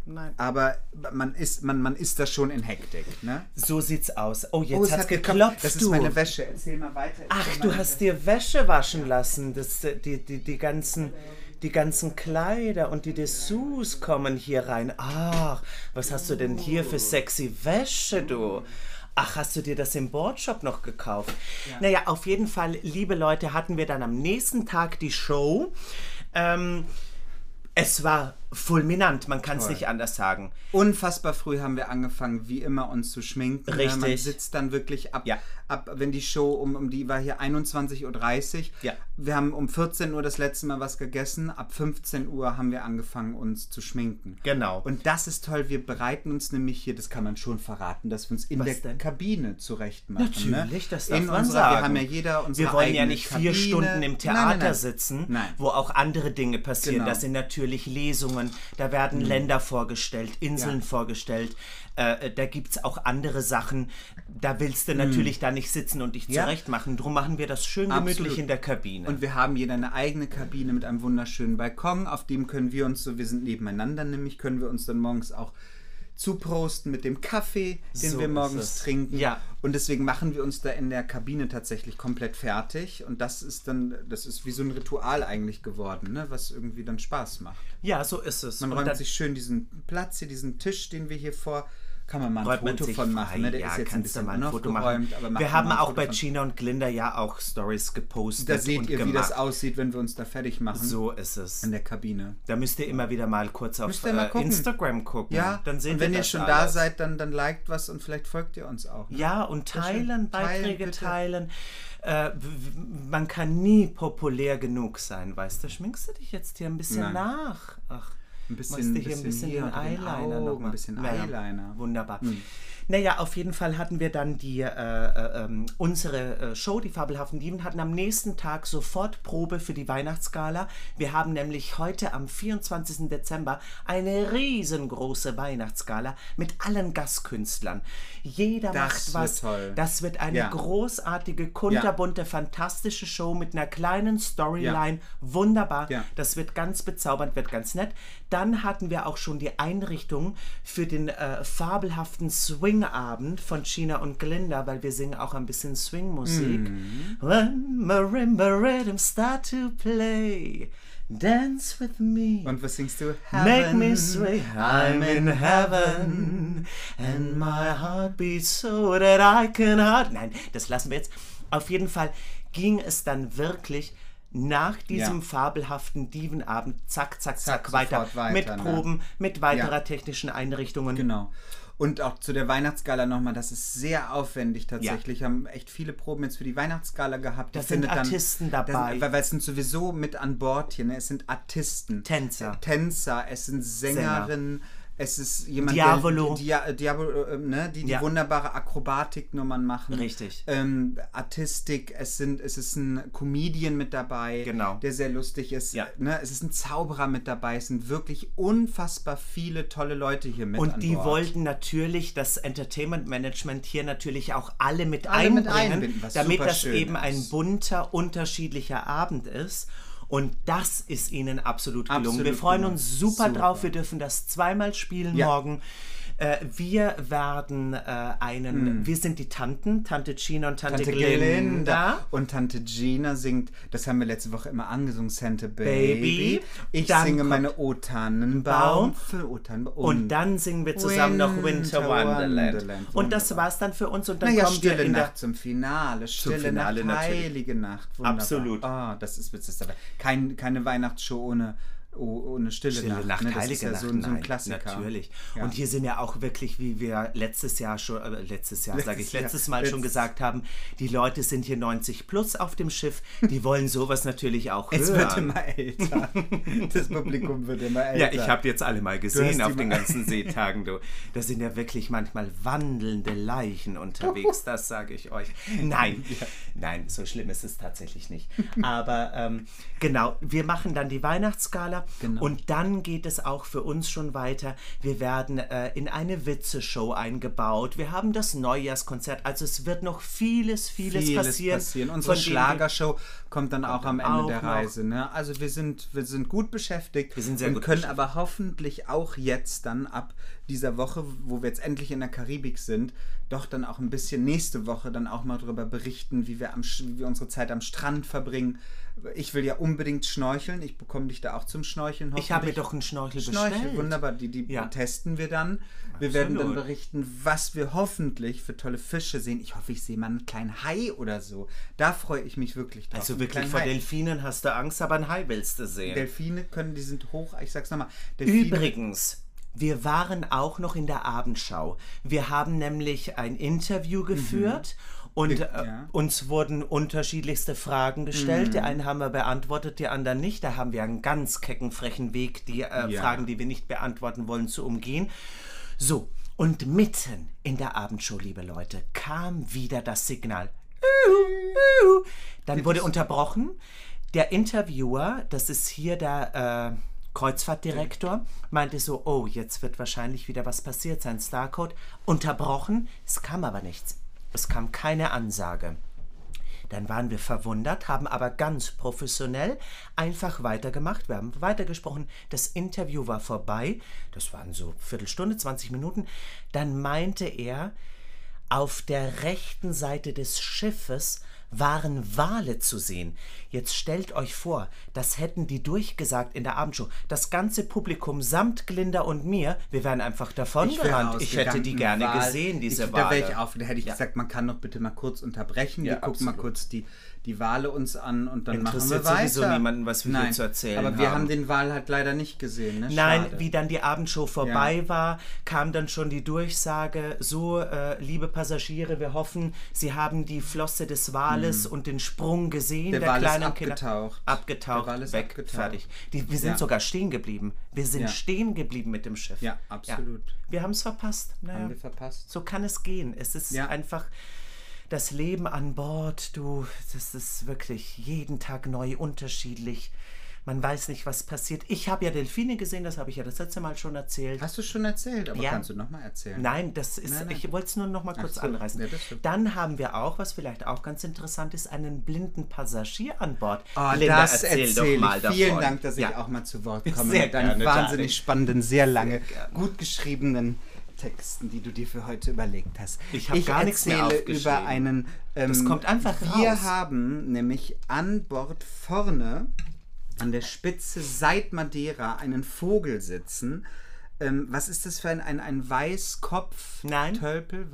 Nein. Aber man ist, man, man ist da schon in Hektik. Ne? So sieht's aus. Oh, jetzt Oh, es hat's hat geklopft. Das ist du. meine Wäsche. Erzähl mal weiter. Ach, Erzähl du mal hast dir Wäsche waschen lassen. Das, die, die, die, ganzen, die ganzen Kleider und die Dessous kommen hier rein. Ach, was hast du denn hier für sexy Wäsche, du? Ach, hast du dir das im Boardshop noch gekauft? Naja, auf jeden Fall, liebe Leute, hatten wir dann am nächsten Tag die Show. Ähm, es war fulminant, man kann es nicht anders sagen. Unfassbar früh haben wir angefangen, wie immer, uns zu schminken. ne? Man Richtig. sitzt dann wirklich ab, Ja. Ab wenn die Show um, um die war hier 21.30 Uhr. Ja. Wir haben um 14 Uhr das letzte Mal was gegessen. Ab 15 Uhr haben wir angefangen, uns zu schminken. Genau. Und das ist toll. Wir bereiten uns nämlich hier, das kann man schon verraten, dass wir uns in Was der denn? Kabine zurecht machen. Natürlich, ne? das darf in man unserer, sagen. Wir haben ja jeder unsere Wir wollen ja nicht Kabine. vier Stunden im Theater nein, nein. sitzen, Nein. wo auch andere Dinge passieren. Genau. Mhm. Das sind natürlich Lesungen, da werden Länder vorgestellt, Inseln Ja. vorgestellt. Äh, da gibt es auch andere Sachen. Da willst du natürlich da nicht sitzen und dich Mhm. Ja. zurecht machen. Drum machen wir das schön gemütlich Absolut. in der Kabine. Und wir haben jeder eine eigene Kabine mit einem wunderschönen Balkon, auf dem können wir uns so, wir sind nebeneinander, nämlich können wir uns dann morgens auch zuprosten mit dem Kaffee, den So wir morgens trinken. Ja. Und deswegen machen wir uns da in der Kabine tatsächlich komplett fertig. Und das ist dann, das ist wie so ein Ritual eigentlich geworden, ne? was irgendwie dann Spaß macht. ja, so ist es. Man Und räumt sich schön diesen Platz hier, diesen Tisch, den wir hier vor, kann man mal ein Foto von machen. Ne? Der ja, ist jetzt ein bisschen mal ein Foto machen. wir haben auch bei Gina und Glinda ja auch Stories gepostet Da seht ihr, wie gemacht. das aussieht, wenn wir uns da fertig machen. So ist es. In der Kabine. Da müsst ihr immer wieder mal kurz auf mal äh, gucken. Instagram gucken. Ja, dann seht und wenn ihr schon da alles. seid, dann, dann liked was und vielleicht folgt ihr uns auch. Ne? Ja, und teilen, Teilen, Beiträge bitte. teilen. Äh, man kann nie populär genug sein, weißt du? Schminkst du dich jetzt hier ein bisschen Nein. nach? Ach, Ein bisschen- musst du hier ein bisschen hier den Eyeliner noch mal. ein bisschen Ja, ja. Eyeliner. Wunderbar. Hm. Naja, auf jeden Fall hatten wir dann die, äh, äh, ähm, unsere äh, Show, die Fabelhaften Dieben, hatten am nächsten Tag sofort Probe für die Weihnachtsgala. Wir haben nämlich heute am 24. Dezember eine riesengroße Weihnachtsgala mit allen Gastkünstlern. Jeder Das macht was. toll. Das wird eine Ja. großartige, kunterbunte, fantastische Show mit einer kleinen Storyline. Ja. Wunderbar. Ja. Das wird ganz bezaubernd, wird ganz nett. Dann hatten wir auch schon die Einrichtung für den äh, fabelhaften Swing-Abend von China und Glinda, weil wir singen auch ein bisschen Swing-Musik. Mhm. When marimba rhythms start to play, dance with me. Und was singst du? Make me sway, I'm in heaven, and my heart beats so that I can hard. Nein, das lassen wir jetzt. Auf jeden Fall ging es dann wirklich nach diesem Ja. fabelhaften Dievenabend zack, zack, zack, Zack, weiter, weiter, mit ne? Proben, mit weiterer Ja. technischen Einrichtungen. Genau. Und auch zu der Weihnachtsgala nochmal, das ist sehr aufwendig tatsächlich. Haben echt viele Proben jetzt für die Weihnachtsgala gehabt. Da sind dann- Artisten da dabei. Sind, weil, es sind sowieso mit an Bord hier, ne? Es sind Artisten. Tänzer. Tänzer, es sind Sängerinnen. Es ist jemand, Diavolo. der, die, Dia- Diavolo, äh, ne, die, die Ja. wunderbare Akrobatiknummern machen. Richtig. Ähm, Artistik, es, sind, es ist ein Comedian mit dabei, Genau. der sehr lustig ist. Ja. Ne, es ist ein Zauberer mit dabei. Es sind wirklich unfassbar viele tolle Leute hier mit Und die Bord. wollten natürlich das Entertainment Management hier natürlich auch alle mit Alle mit einbringen, einbinden, was damit das eben ein ist. bunter, unterschiedlicher Abend ist. Und das ist ihnen absolut gelungen. Absolut wir freuen uns super, Super. drauf. Wir dürfen das zweimal spielen Ja. morgen. Äh, wir werden äh, einen, wir sind die Tanten, Tante Gina und Tante. Tante Glinda. Glinda und Tante Gina singt, das haben wir letzte Woche immer angesungen, Santa Baby. Baby. Ich Dann singe meine O Tannenbaum Baum. für O Tannenbaum. Und dann singen wir zusammen noch Winter Winter Wonderland. Wonderland. Und das Wunderbar. war's dann für uns. Und dann naja, kommen wir in der Nacht zum Finale. Stille Finale Nacht, natürlich. heilige Nacht. Wunderbar. Absolut. Ah, das ist, aber kein, keine Weihnachtsshow ohne, oh- ohne Stille, Stille Nacht. Nacht, ne? Das Heilige ist ja Nacht, so, ein- so ein Klassiker. Natürlich. Ja. Und hier sind ja auch wirklich, wie wir letztes Jahr schon, äh, letztes Jahr sage ich, Letztes Mal schon Letzt- gesagt haben, die Leute sind hier 90 plus auf dem Schiff, die wollen sowas natürlich auch Es hören. wird immer älter. Das Publikum wird immer älter. ja, ich habe jetzt alle mal gesehen auf den ganzen Seetagen, du. Da sind ja wirklich manchmal wandelnde Leichen unterwegs, das sage ich euch. Nein, nein, so schlimm ist es tatsächlich nicht. Aber ähm, genau, wir machen dann die Weihnachtsgala Genau. und dann geht es auch für uns schon weiter. Wir werden äh, in eine Witzeshow eingebaut. Wir haben das Neujahrskonzert. Also es wird noch vieles, vieles, vieles passieren. passieren. Unsere Schlagershow kommt dann auch am Ende auch der. Reise. Ne? Also wir sind, wir sind gut beschäftigt Wir sind sehr und gut können beschäftigt. aber hoffentlich auch jetzt dann ab dieser Woche, wo wir jetzt endlich in der Karibik sind, doch dann auch ein bisschen nächste Woche dann auch mal darüber berichten, wie wir, am, wie wir unsere Zeit am Strand verbringen. Ich will ja unbedingt schnorcheln. Ich bekomme dich da auch zum Schnorcheln. Ich habe mir doch einen Schnorchel, Schnorchel, bestellt. wunderbar. Die, die Ja. testen wir dann. Wir werden dann Absolut. berichten, was wir hoffentlich für tolle Fische sehen. Ich hoffe, ich sehe mal einen kleinen Hai oder so. Da freue ich mich wirklich drauf. Also Einen wirklich vor Hai. Delfinen hast du Angst, aber ein Hai willst du sehen. Delfine können, die sind hoch. Ich sag's nochmal. Übrigens, wir waren auch noch in der Abendschau. Wir haben nämlich ein Interview geführt. Und äh, ja. uns wurden unterschiedlichste Fragen gestellt. Die einen haben wir beantwortet, die anderen nicht. Da haben wir einen ganz kecken, frechen Weg, die äh, Ja. Fragen, die wir nicht beantworten wollen, zu umgehen. So, und mitten in der Abendshow, liebe Leute, kam wieder das Signal. Dann wurde unterbrochen. Der Interviewer, das ist hier der äh, Kreuzfahrtdirektor, meinte so, oh, jetzt wird wahrscheinlich wieder was passiert sein, Starcode. Unterbrochen, es kam aber nichts. Es kam keine Ansage. Dann waren wir verwundert, haben aber ganz professionell einfach weitergemacht. Wir haben weitergesprochen. Das Interview war vorbei. Das waren so Viertelstunde, 20 Minuten. Dann meinte er, auf der rechten Seite des Schiffes waren Wale zu sehen. Jetzt stellt euch vor, das hätten die durchgesagt in der Abendshow. Das ganze Publikum samt Glinda und mir, wir wären einfach davon Ich. Ich hätte die gerne Wal- gesehen, diese ich, Wale. Da wäre ich auf. Da hätte ich Ja. gesagt, man kann doch bitte mal kurz unterbrechen. Ja, wir gucken mal absolut. kurz die, die Wale uns an und dann machen Interessiert wir weiter. sowieso niemanden, was wir hier Nein, zu erzählen Aber wir haben. haben den Wal halt leider nicht gesehen. Ne? Nein, wie dann die Abendshow vorbei war, kam dann schon die Durchsage, so, äh, liebe Passagiere, wir hoffen, Sie haben die Flosse des Wales und den Sprung gesehen. Mhm. Der Wal ist kleinen abgetaucht. Abgetaucht, Der Wal ist weg, abgetaucht. fertig. Die, wir sind Ja. sogar stehen geblieben. Wir sind Ja. stehen geblieben mit dem Schiff. Ja, absolut. Wir haben es verpasst. Naja. Haben wir verpasst. So kann es gehen. Es ist Ja. einfach das Leben an Bord, du, das ist wirklich jeden Tag neu unterschiedlich. Man weiß nicht, was passiert. Ich habe ja Delfine gesehen, das habe ich ja das letzte Mal schon erzählt. Hast du schon erzählt, aber Ja. kannst du nochmal erzählen? Nein, das ist, Nein, nein. ich wollte es nur noch mal kurz so, anreißen. ja. Dann haben wir auch, was vielleicht auch ganz interessant ist, einen blinden Passagier an Bord. Oh, Linda, das erzähl erzähl doch mal ich. Vielen davon. Dank, dass ich Ja. auch mal zu Wort komme Sehr mit deinen gerne, wahnsinnig spannenden, sehr lange, gerne. gut geschriebenen Texten, die du dir für heute überlegt hast. Ich hab gar nichts mehr erzähle aufgeschrieben. über einen. Ähm, Das kommt einfach Wir raus. haben nämlich an Bord vorne an der Spitze seit Madeira einen Vogel sitzen. Ähm, was ist das für ein, ein, ein Weißkopf? Nein. Tölpel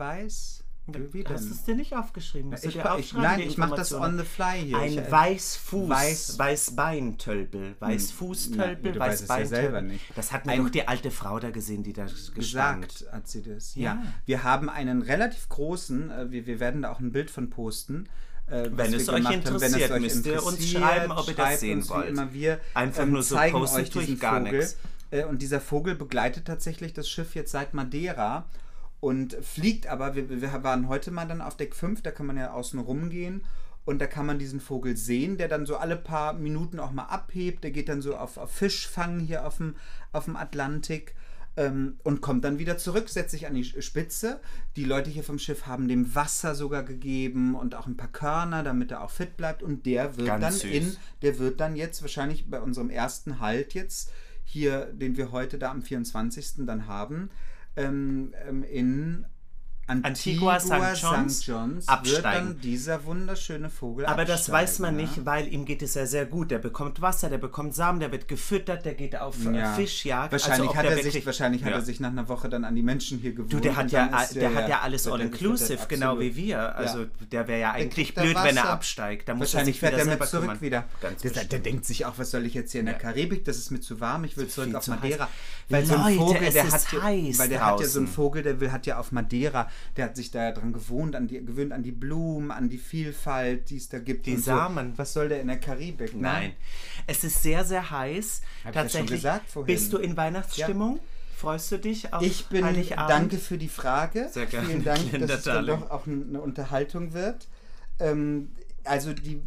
Wie Hast du es dir nicht aufgeschrieben? Musst Ich, dir ich, nein, ich mache das on the fly hier. Ein ich, Weißfuß, Weiß- Weißbeintölpel, Nein, Weißfußtölpel, es ja Weißbeintölpel. nicht. Das hat mir Ein- doch die alte Frau da gesehen, die da gestand. gesagt hat sie das. Ja. Ja. Wir haben einen relativ großen, äh, wir, wir werden da auch ein Bild von posten. äh, Wenn es euch gemacht haben. interessiert, müsst ihr uns interessiert, schreiben, ob ihr das sehen wollt. Immer wir Einfach ähm, nur so posten euch tue ich gar Vogel. nix. Äh, Und dieser Vogel begleitet tatsächlich das Schiff jetzt seit Madeira und fliegt aber, wir, wir waren heute mal dann auf Deck 5, da kann man ja außen rumgehen und da kann man diesen Vogel sehen, der dann so alle paar Minuten auch mal abhebt, der geht dann so auf, auf Fischfang hier auf dem, auf dem Atlantik ähm, und kommt dann wieder zurück, setzt sich an die Spitze. Die Leute hier vom Schiff haben dem Wasser sogar gegeben und auch ein paar Körner, damit er auch fit bleibt und der wird Ganz dann süß. in, der wird dann jetzt wahrscheinlich bei unserem ersten Halt jetzt hier, den wir heute da am 24. dann haben, ähm, ähm, in Antigua, Antigua, St. John's. John's wird absteigen. dann dieser wunderschöne Vogel Aber das weiß man absteigen, nicht, weil ihm geht es ja sehr gut. Der bekommt Wasser, der bekommt Samen, der wird gefüttert, der geht auf äh, Ja. Fischjagd. Wahrscheinlich, Also hat, der er sich, wahrscheinlich hat Ja. er sich nach einer Woche dann an die Menschen hier gewohnt. Du, der hat ja, ist der hat ja alles wird all-inclusive, genau wie wir. Also der wäre ja eigentlich blöd, wenn er Wasser. absteigt. Da Wahrscheinlich fährt er mit zurück kümmern. wieder. Der, der denkt sich auch, was soll ich jetzt hier in der. Karibik? Das ist mir zu warm. Ich will zurück auf Madeira. Weil so ein Vogel, der hat, der hat ja so ein draußen. Vogel, der will, hat ja auf Madeira, der hat sich da dran gewohnt, an die, gewöhnt an die Blumen, an die Vielfalt, die es da gibt. Die Samen. So. Was soll der in der Karibik? ne? Nein. Es ist sehr, sehr heiß. Hab ich ja schon Tatsächlich. gesagt vorhin. Bist du in Weihnachtsstimmung? Freust du dich auf Ich bin, Heiligabend? danke für die Frage. Sehr gerne, Vielen Dank, dass es dann doch auch eine Unterhaltung wird. Ähm, also die,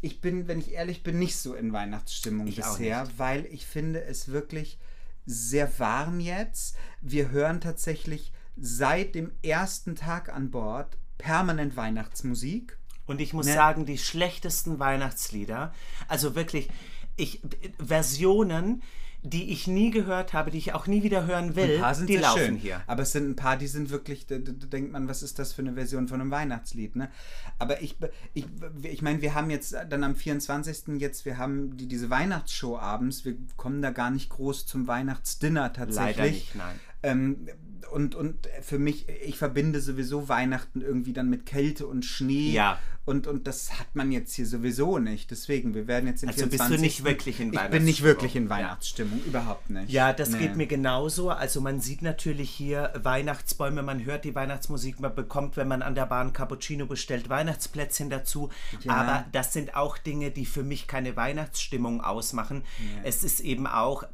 ich bin, wenn ich ehrlich bin, nicht so in Weihnachtsstimmung Ich bisher, weil ich finde es wirklich sehr warm jetzt. Wir hören tatsächlich seit dem ersten Tag an Bord permanent Weihnachtsmusik. Und ich muss Ne? sagen, die schlechtesten Weihnachtslieder, also wirklich, ich, Versionen, die ich nie gehört habe, die ich auch nie wieder hören will, Ein paar sind die laufen schön. hier. Aber es sind ein paar, die sind wirklich, da, da, da denkt man, was ist das für eine Version von einem Weihnachtslied, ne? Aber ich, ich, ich meine, wir haben jetzt dann am 24. jetzt, wir haben die, diese Weihnachtsshow abends, wir kommen da gar nicht groß zum Weihnachtsdinner tatsächlich. Leider nicht, nein. Ähm, und, und für mich, ich verbinde sowieso Weihnachten irgendwie dann mit Kälte und Schnee. Ja. Und, und das hat man jetzt hier sowieso nicht. Deswegen, wir werden jetzt im Also bist du 24. nicht wirklich in Ich bin nicht wirklich in Weihnachtsstimmung. Ja. Weihnachtsstimmung, überhaupt nicht. Ja, das Nee. geht mir genauso. Also man sieht natürlich hier Weihnachtsbäume, man hört die Weihnachtsmusik, man bekommt, wenn man an der Bahn Cappuccino bestellt, Weihnachtsplätzchen dazu. Ja. Aber das sind auch Dinge, die für mich keine Weihnachtsstimmung ausmachen. Es ist eben auch,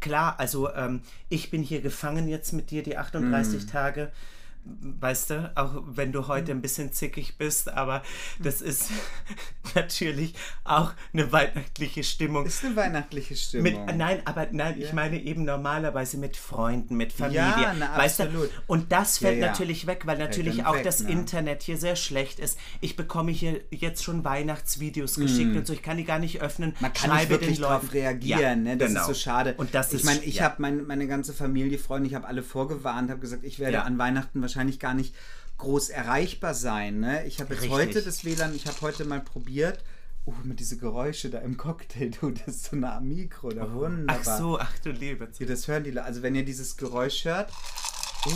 klar, also ähm, ich bin hier gefangen jetzt mit dir die 38 Tage. Weißt du, auch wenn du heute ein bisschen zickig bist, aber das ist natürlich auch eine weihnachtliche Stimmung. Ist eine weihnachtliche Mit, Stimmung. nein, aber nein, ich meine eben normalerweise mit Freunden, mit Familie. Ja, na, weißt absolut. Du? Und das fällt Ja, ja. natürlich weg, weil natürlich auch weg, das ne? Internet hier sehr schlecht ist. Ich bekomme hier jetzt schon Weihnachtsvideos geschickt und so, ich kann die gar nicht öffnen. Mm. Man kann nicht wirklich darauf reagieren, Ja, ne? Das genau. ist so schade. Und das ich meine, ich ja. habe mein, meine ganze Familie, Freunde, ich habe alle vorgewarnt, habe gesagt, ich werde Ja. an Weihnachten wahrscheinlich gar nicht groß erreichbar sein. Ne? Ich habe jetzt Richtig. heute das WLAN, ich habe heute mal probiert. Oh, mit diese Geräusche da im Cocktail, du, das ist so nah am Mikro, da wunderbar. Ach so, ach du Liebe. Hier, das hören die Le- Also wenn ihr dieses Geräusch hört, uh,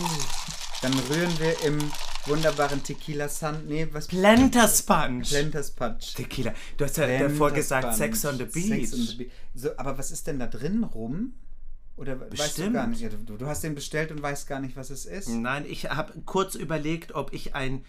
dann rühren wir im wunderbaren Tequila Sun. Nee, was? Planta Sponge. Planters Punch. Tequila. Du hast ja davor gesagt Sex on the Beach. Sex on the Beach. So, aber was ist denn da drin rum? Oder weißt du Bestimmt. gar nicht? Ja, du, du hast den bestellt und weißt gar nicht, was es ist. Nein, ich habe kurz überlegt, ob ich ein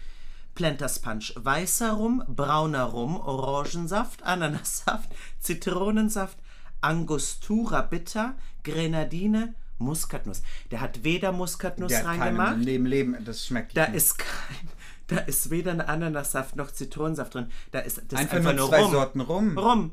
Planters Punch weißer Rum, brauner Rum, Orangensaft, Ananassaft, Zitronensaft, Angostura Bitter, Grenadine, Muskatnuss. Der hat weder Muskatnuss Der reingemacht, im Leben, Leben, das schmeckt da nicht. ist kein, da ist weder ein Ananassaft noch Zitronensaft drin. Da ist das einfach, ist nur einfach nur zwei Rum. Sorten rum. Rum.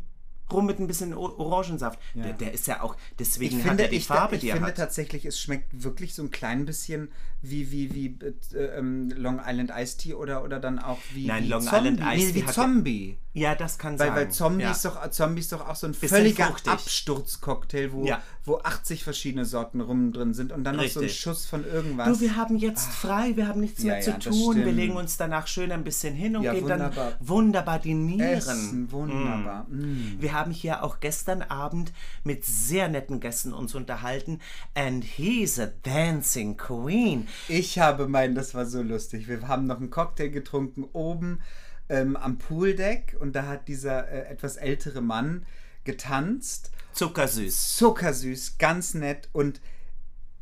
Rum mit ein bisschen Orangensaft. Ja. Der, der ist ja auch, deswegen Ich hat finde, er die ich, Farbe, ich die er finde tatsächlich, es schmeckt wirklich so ein klein bisschen wie, wie, wie äh, ähm, Long Island Iced Tea oder, oder dann auch wie, Nein, wie Long Zombie. Island Iced nee, wie Zombie. Ja, das kann Weil, sein. weil Zombie, ja. ist doch, Zombie ist doch auch so ein Bisschen völliger fruchtig. Absturzcocktail, wo, Ja. wo 80 verschiedene Sorten rum drin sind und dann noch so ein Richtig. Schuss von irgendwas. Du, wir haben jetzt frei, wir haben nichts mehr zu ja, das tun. Wir legen uns danach schön ein bisschen hin und gehen wunderbar. dann wunderbar die Nieren. Essen, wunderbar. Mm. Wir haben hier auch gestern Abend mit sehr netten Gästen uns unterhalten. And he's a dancing queen. Ich habe meinen, das war so lustig. Wir haben noch einen Cocktail getrunken oben ähm, am Pooldeck und da hat dieser äh, etwas ältere Mann getanzt. Zuckersüß. Zuckersüß, ganz nett und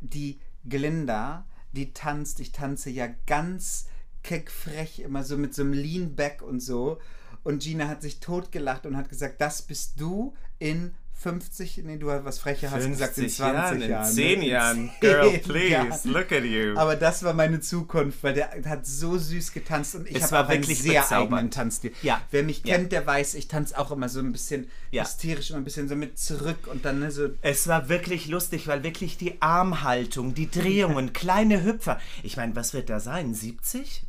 die Glinda, die tanzt, ich tanze ja ganz keckfrech, immer so mit so einem Lean Back und so. Und Gina hat sich totgelacht und hat gesagt, das bist du in 50, nee, du hast was Frecher hast gesagt, in 20 Jahren. in 10 ne? Jahren. 10 Girl, please, Jahren. look at you. Aber das war meine Zukunft, weil der hat so süß getanzt und ich habe war auch einen wirklich sehr bezaubernd. eigenen Tanzstil. Ja. Wer mich Ja. kennt, der weiß, ich tanze auch immer so ein bisschen Ja. hysterisch, immer ein bisschen so mit zurück und dann ne, so Es war wirklich lustig, weil wirklich die Armhaltung, die Drehungen, kleine Hüpfer. Ich meine, was wird da sein? 70?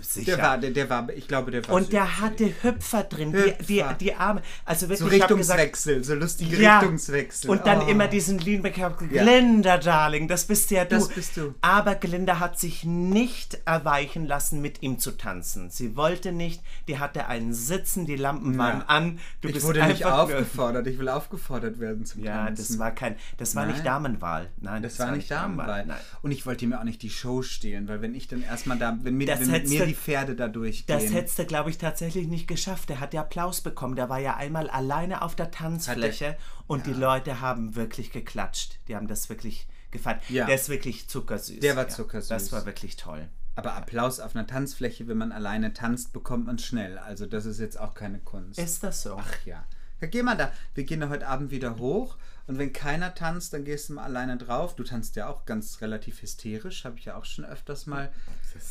Sicher. Der war, der, der war, ich glaube, der war und der hatte Hüpfer drin, Die, die, Hüpfer. die Arme. Also wirklich, so ich hab gesagt, Richtungswechsel, so lustige ja. Richtungswechsel. Und dann Oh. immer diesen gesagt, Ja. Glinda, Darling, das bist ja du. Das bist du. Aber Glinda hat sich nicht erweichen lassen, mit ihm zu tanzen. Sie wollte nicht. Die hatte einen Sitzen, die Lampen waren an. Du ich bist wurde nicht aufgefordert, ich will aufgefordert werden zum Ja, Tanzen. das war kein, das war nicht Nein. Damenwahl. Nein, Das war nicht Damenwahl. Nein. Und ich wollte mir auch nicht die Show stehlen, weil wenn ich dann erstmal da, wenn, mir, Das wenn mit mir die Pferde da durchgehen. Das hättest du, glaube ich, tatsächlich nicht geschafft. Der hat ja Applaus bekommen. Der war ja einmal alleine auf der Tanzfläche und die Leute haben wirklich geklatscht. Die haben das wirklich gefeiert. Ja. Der ist wirklich zuckersüß. Der war Ja, zuckersüß. Das war wirklich toll. Aber Applaus auf einer Tanzfläche, wenn man alleine tanzt, bekommt man schnell. Also das ist jetzt auch keine Kunst. Ist das so? Ach ja. Ja, geh mal da. Wir gehen da heute Abend wieder hoch. Und wenn keiner tanzt, dann gehst du mal alleine drauf. Du tanzt ja auch ganz relativ hysterisch. Habe ich ja auch schon öfters mal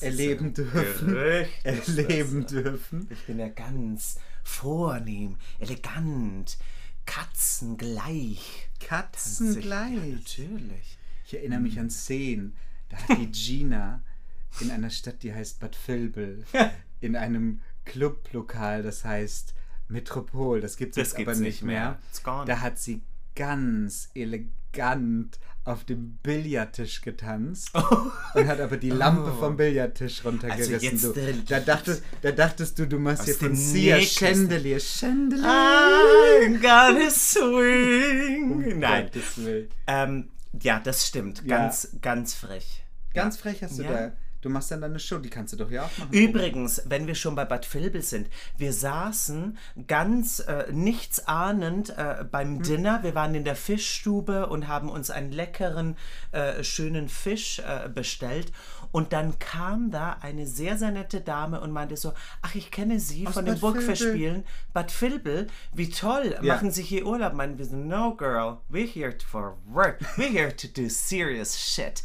erleben dürfen. Erleben dürfen. Ich bin ja ganz vornehm, elegant, katzengleich. Katzengleich. Natürlich. Ich erinnere mich an Szenen. Da hat die Gina in einer Stadt, die heißt Bad Vilbel, in einem Clublokal, das heißt Metropol, das gibt es aber nicht mehr. mehr. Da hat sie ganz elegant auf dem Billardtisch getanzt und hat aber die Lampe vom Billardtisch runtergerissen. Also jetzt, du. äh, Da, dachtest, da dachtest du, du machst hier von Sia. Chandelier. Chandelier. I'm gonna swing. Nein. Willen. Ähm, ja, das stimmt. Ja. Ganz, ganz frech. Ganz frech hast du Ja. da. Du machst dann deine Show, die kannst du doch ja auch machen. Übrigens, wenn wir schon bei Bad Vilbel sind, wir saßen ganz äh, nichtsahnend äh, beim Hm. Dinner. Wir waren in der Fischstube und haben uns einen leckeren, äh, schönen Fisch äh, bestellt. Und dann kam da eine sehr, sehr nette Dame und meinte so, ach, ich kenne Sie Aus von den Bad Vilbel." Burgfestspielen. Bad Vilbel, wie toll, Ja. machen Sie hier Urlaub? Meinen wir so, no girl, we're here for work. We're here to do serious shit.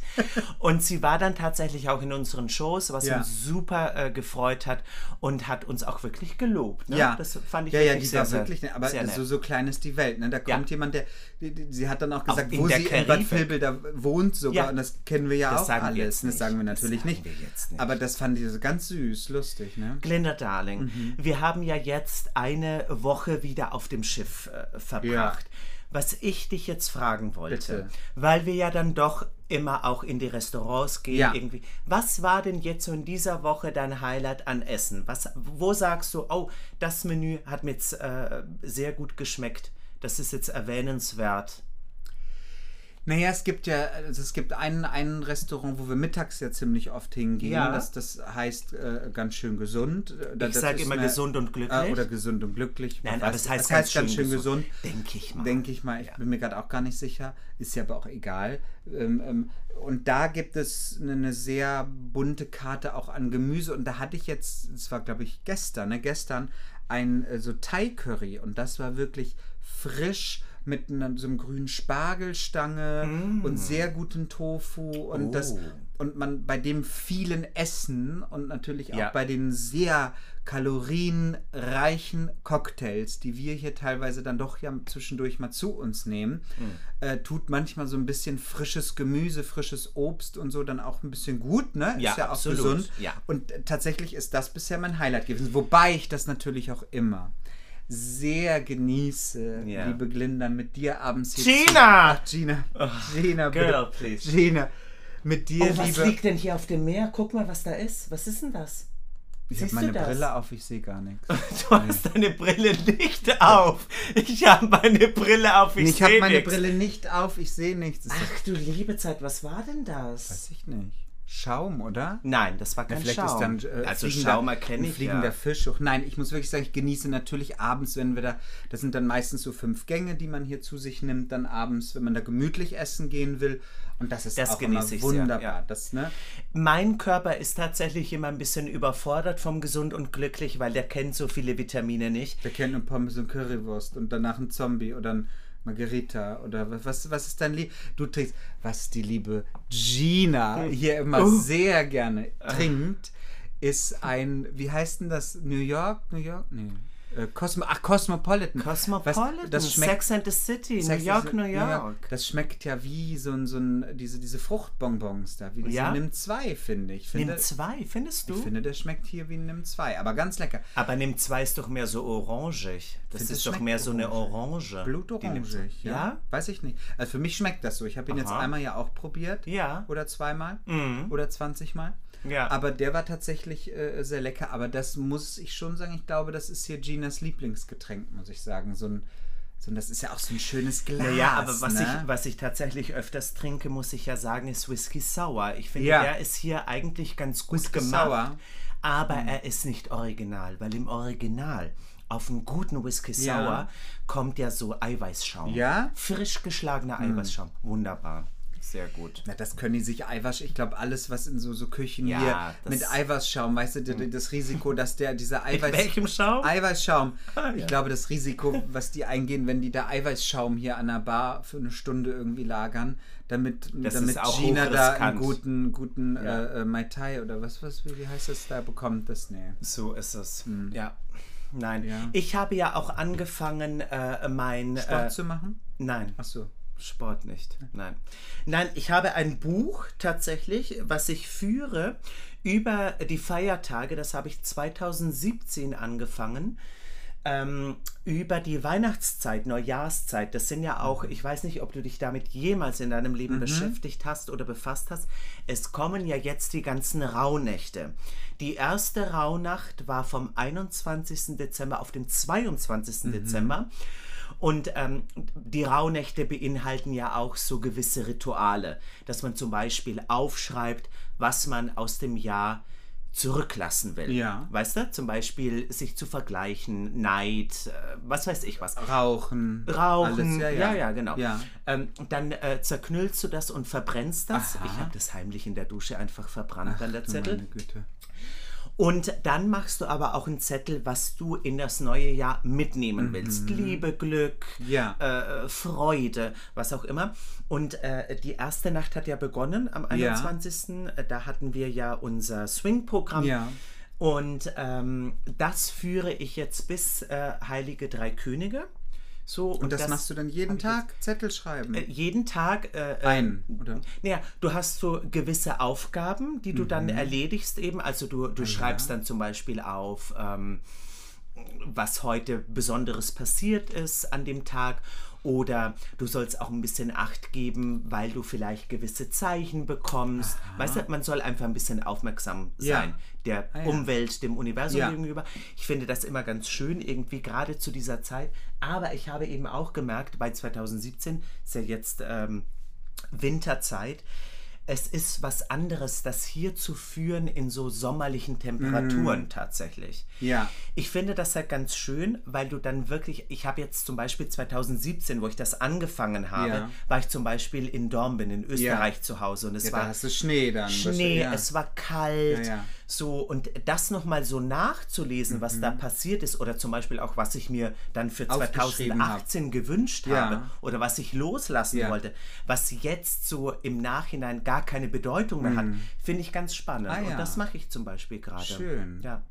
und sie war dann tatsächlich auch in unseren Shows, was Ja. uns super äh, gefreut hat und hat uns auch wirklich gelobt. Ne? Ja, das fand ich ja, ja, wirklich die sehr, war wirklich, ne, aber sehr nett. so, so klein ist die Welt. Ne? Da kommt jemand, der, die, die, sie hat dann auch gesagt, in wo der sie in Bad Karibik. Vilbel da wohnt sogar Ja. und das kennen wir ja Das auch sagen wir alles. jetzt das sagen wir Das natürlich nicht. nicht. Aber das fand ich so ganz süß, lustig, ne? Glinda Darling, Mhm. wir haben ja jetzt eine Woche wieder auf dem Schiff äh, verbracht. Was ich dich jetzt fragen wollte, Bitte. weil wir ja dann doch immer auch in die Restaurants gehen, Ja. irgendwie. Was war denn jetzt so in dieser Woche dein Highlight an Essen? Was, wo sagst du, oh, das Menü hat mir jetzt äh, sehr gut geschmeckt. Das ist jetzt erwähnenswert. Naja, es gibt ja, also es gibt ein, ein Restaurant, wo wir mittags ja ziemlich oft hingehen. Ja. Das, das heißt äh, ganz schön gesund. Äh, Ich sag immer gesund und glücklich. Äh, oder gesund und glücklich. Nein, aber es heißt, es heißt ganz schön gesund. Denke ich mal. Denke ich mal. Ich bin mir gerade auch gar nicht sicher. Ist ja aber auch egal. Ähm, ähm, und da gibt es eine, eine sehr bunte Karte auch an Gemüse. Und da hatte ich jetzt, das war glaube ich gestern, ne, gestern ein äh, so Thai-Curry. Und das war wirklich frisch mit einer, so einem grünen Spargelstange und sehr guten Tofu und das Mm. Oh. und man bei dem vielen Essen und natürlich auch Ja. bei den sehr kalorienreichen Cocktails, die wir hier teilweise dann doch ja zwischendurch mal zu uns nehmen, Mm. äh, tut manchmal so ein bisschen frisches Gemüse, frisches Obst und so dann auch ein bisschen gut, ne? Ja, ist ja auch absolut, gesund. ja. Und tatsächlich ist das bisher mein Highlight gewesen, wobei ich das natürlich auch immer sehr genieße, Ja. liebe Glinda, mit dir abends hier Gina! Zu, ach, Gina! Gina, girl, bitte. please. Gina, mit dir, Oh, was liebe... liegt denn hier auf dem Meer? Guck mal, was da ist. Was ist denn das? Ich habe meine? Brille auf, ich sehe gar nichts. Du hast deine Brille nicht auf. Ich habe meine Brille auf. Ich, Nee, ich habe meine. Brille nicht auf, ich sehe nichts. Ach du liebe Zeit, was war denn das? Weiß ich nicht. Schaum, oder? Nein, das war kein Vielleicht Schaum. ist dann äh, also fliegender- Schaum erkenne ein ich fliegender ja. Fisch. Nein, ich muss wirklich sagen, ich genieße natürlich abends, wenn wir da, das sind dann meistens so fünf Gänge, die man hier zu sich nimmt, dann abends, wenn man da gemütlich essen gehen will. Und das ist Das auch immer ich sehr, wunderbar. ja. Das, ne? Mein Körper ist tatsächlich immer ein bisschen überfordert vom gesund und glücklich, weil der kennt so viele Vitamine nicht. Wir kennen ein Pommes und Currywurst und danach ein Zombie oder ein Margarita oder was- was, ist dein Lieb? Du trinkst, was die liebe Gina hier immer Oh. sehr gerne trinkt, ist ein, wie heißt denn das? New York? New York? Nee. Äh, Cosmo, ach, Cosmopolitan. Cosmopolitan, Was, das schmeckt, Sex and the City, Sex New York, New York. Das schmeckt ja wie so ein, so ein diese, diese Fruchtbonbons da, wie diese Ja? Nimm 2, finde ich. Finde, Nimm zwei, findest du? Ich finde, der schmeckt hier wie ein Nimm 2, aber ganz lecker. Aber Nimm zwei ist doch mehr so orangig. Das finde, ist doch mehr so eine orange. Blutorangig, ja. Ja? Weiß ich nicht. Also für mich schmeckt das so. Ich habe ihn jetzt Aha. einmal ja auch probiert. Ja. Oder zweimal. Mhm. Oder 20 Mal. Ja. Aber der war tatsächlich äh, sehr lecker. Aber das muss ich schon sagen. Ich glaube, das ist hier Ginas Lieblingsgetränk, muss ich sagen. So ein, so das ist ja auch so ein schönes Glas. Naja, aber was, ne? ich, was ich tatsächlich öfters trinke, muss ich ja sagen, ist Whisky Sour. Ich finde, Ja. der ist hier eigentlich ganz gut Whisky gemacht. Sour. Mhm. Aber er ist nicht original, weil im Original auf einen guten Whisky Sour Ja. kommt ja so Eiweißschaum. Ja? Mhm. Frisch geschlagener Eiweißschaum. Wunderbar. Sehr gut. Na, das können die sich Eiweiß, ich glaube, alles, was in so, so Küchen Ja, hier Hm. mit Eiweißschaum, weißt du, d- das Risiko, dass der, dieser Eiweiß. welchem Schaum? Eiweißschaum. Ah, Ich ja. glaube, das Risiko, was die eingehen, wenn die da Eiweißschaum hier an der Bar für eine Stunde irgendwie lagern, damit, Das damit Gina da einen guten, guten Ja. äh, äh, Mai Tai oder was, was, wie wie heißt das da bekommt, das, nee. So ist es. Ja. Nein. Hm. Ja. Ich habe ja auch angefangen, äh, mein. Sport äh, zu machen? nein. Ach so. Sport nicht. Nein. Nein, ich habe ein Buch tatsächlich, was ich führe über die Feiertage. Das habe ich 2017 angefangen. ähm, über die Weihnachtszeit, Neujahrszeit, das sind ja auch, ich weiß nicht, ob du dich damit jemals in deinem Leben beschäftigt hast oder befasst hast, es kommen ja jetzt die ganzen Rauhnächte. Die erste Rauhnacht war vom 21. Dezember auf den 22. Dezember. Und ähm, die Rauhnächte beinhalten ja auch so gewisse Rituale, dass man zum Beispiel aufschreibt, was man aus dem Jahr zurücklassen will. Ja. Weißt du? Zum Beispiel sich zu vergleichen, Neid, äh, was weiß ich was. Rauchen. Rauchen, Alles, ja, ja, genau. Ja. Ähm, dann äh, zerknüllst du das und verbrennst das. Aha. Ich habe das heimlich in der Dusche einfach verbrannt an der Du Zettel. Meine Güte. Und dann machst du aber auch einen Zettel, was du in das neue Jahr mitnehmen willst. Liebe, Glück, Mhm. Ja. äh, Freude, was auch immer. Und äh, die erste Nacht hat ja begonnen am 21. Äh, Da hatten wir ja unser Swing-Programm. Ja. Und ähm, das führe ich jetzt bis äh, Heilige Drei Könige. So, Und das, machst du dann jeden Tag? Zettel schreiben? äh, jeden Tag äh, äh, Ein, oder? naja, du hast so gewisse Aufgaben, die du dann Mhm. erledigst eben. Also du, Ah, du schreibst dann zum Beispiel auf, ähm, was heute Besonderes passiert ist an dem Tag. Oder du sollst auch ein bisschen Acht geben, weil du vielleicht gewisse Zeichen bekommst. Weißt du, man soll einfach ein bisschen aufmerksam Ja. sein. Der Ah, ja. Umwelt, dem Universum Ja. gegenüber. Ich finde das immer ganz schön, irgendwie gerade zu dieser Zeit. Aber ich habe eben auch gemerkt, bei 2017 ist ja jetzt ähm, Winterzeit. Es ist was anderes, das hier zu führen in so sommerlichen Temperaturen tatsächlich. Ja. Ich finde das halt ganz schön, weil du dann wirklich, ich habe jetzt zum Beispiel 2017, wo ich das angefangen habe, Ja. war ich zum Beispiel in Dornbin in Österreich zu Hause und es Ja, da war hast du Schnee dann. Schnee, ja. es war kalt, Ja, ja. So und das nochmal so nachzulesen, was Mhm. da passiert ist oder zum Beispiel auch, was ich mir dann für Aufgeschrieben hab. 2018 gewünscht Ja. habe oder was ich loslassen Ja. wollte, was jetzt so im Nachhinein gar keine Bedeutung mehr hat, finde ich ganz spannend Mhm. Ah, ja. und das mache ich zum Beispiel gerade. Schön. Ja.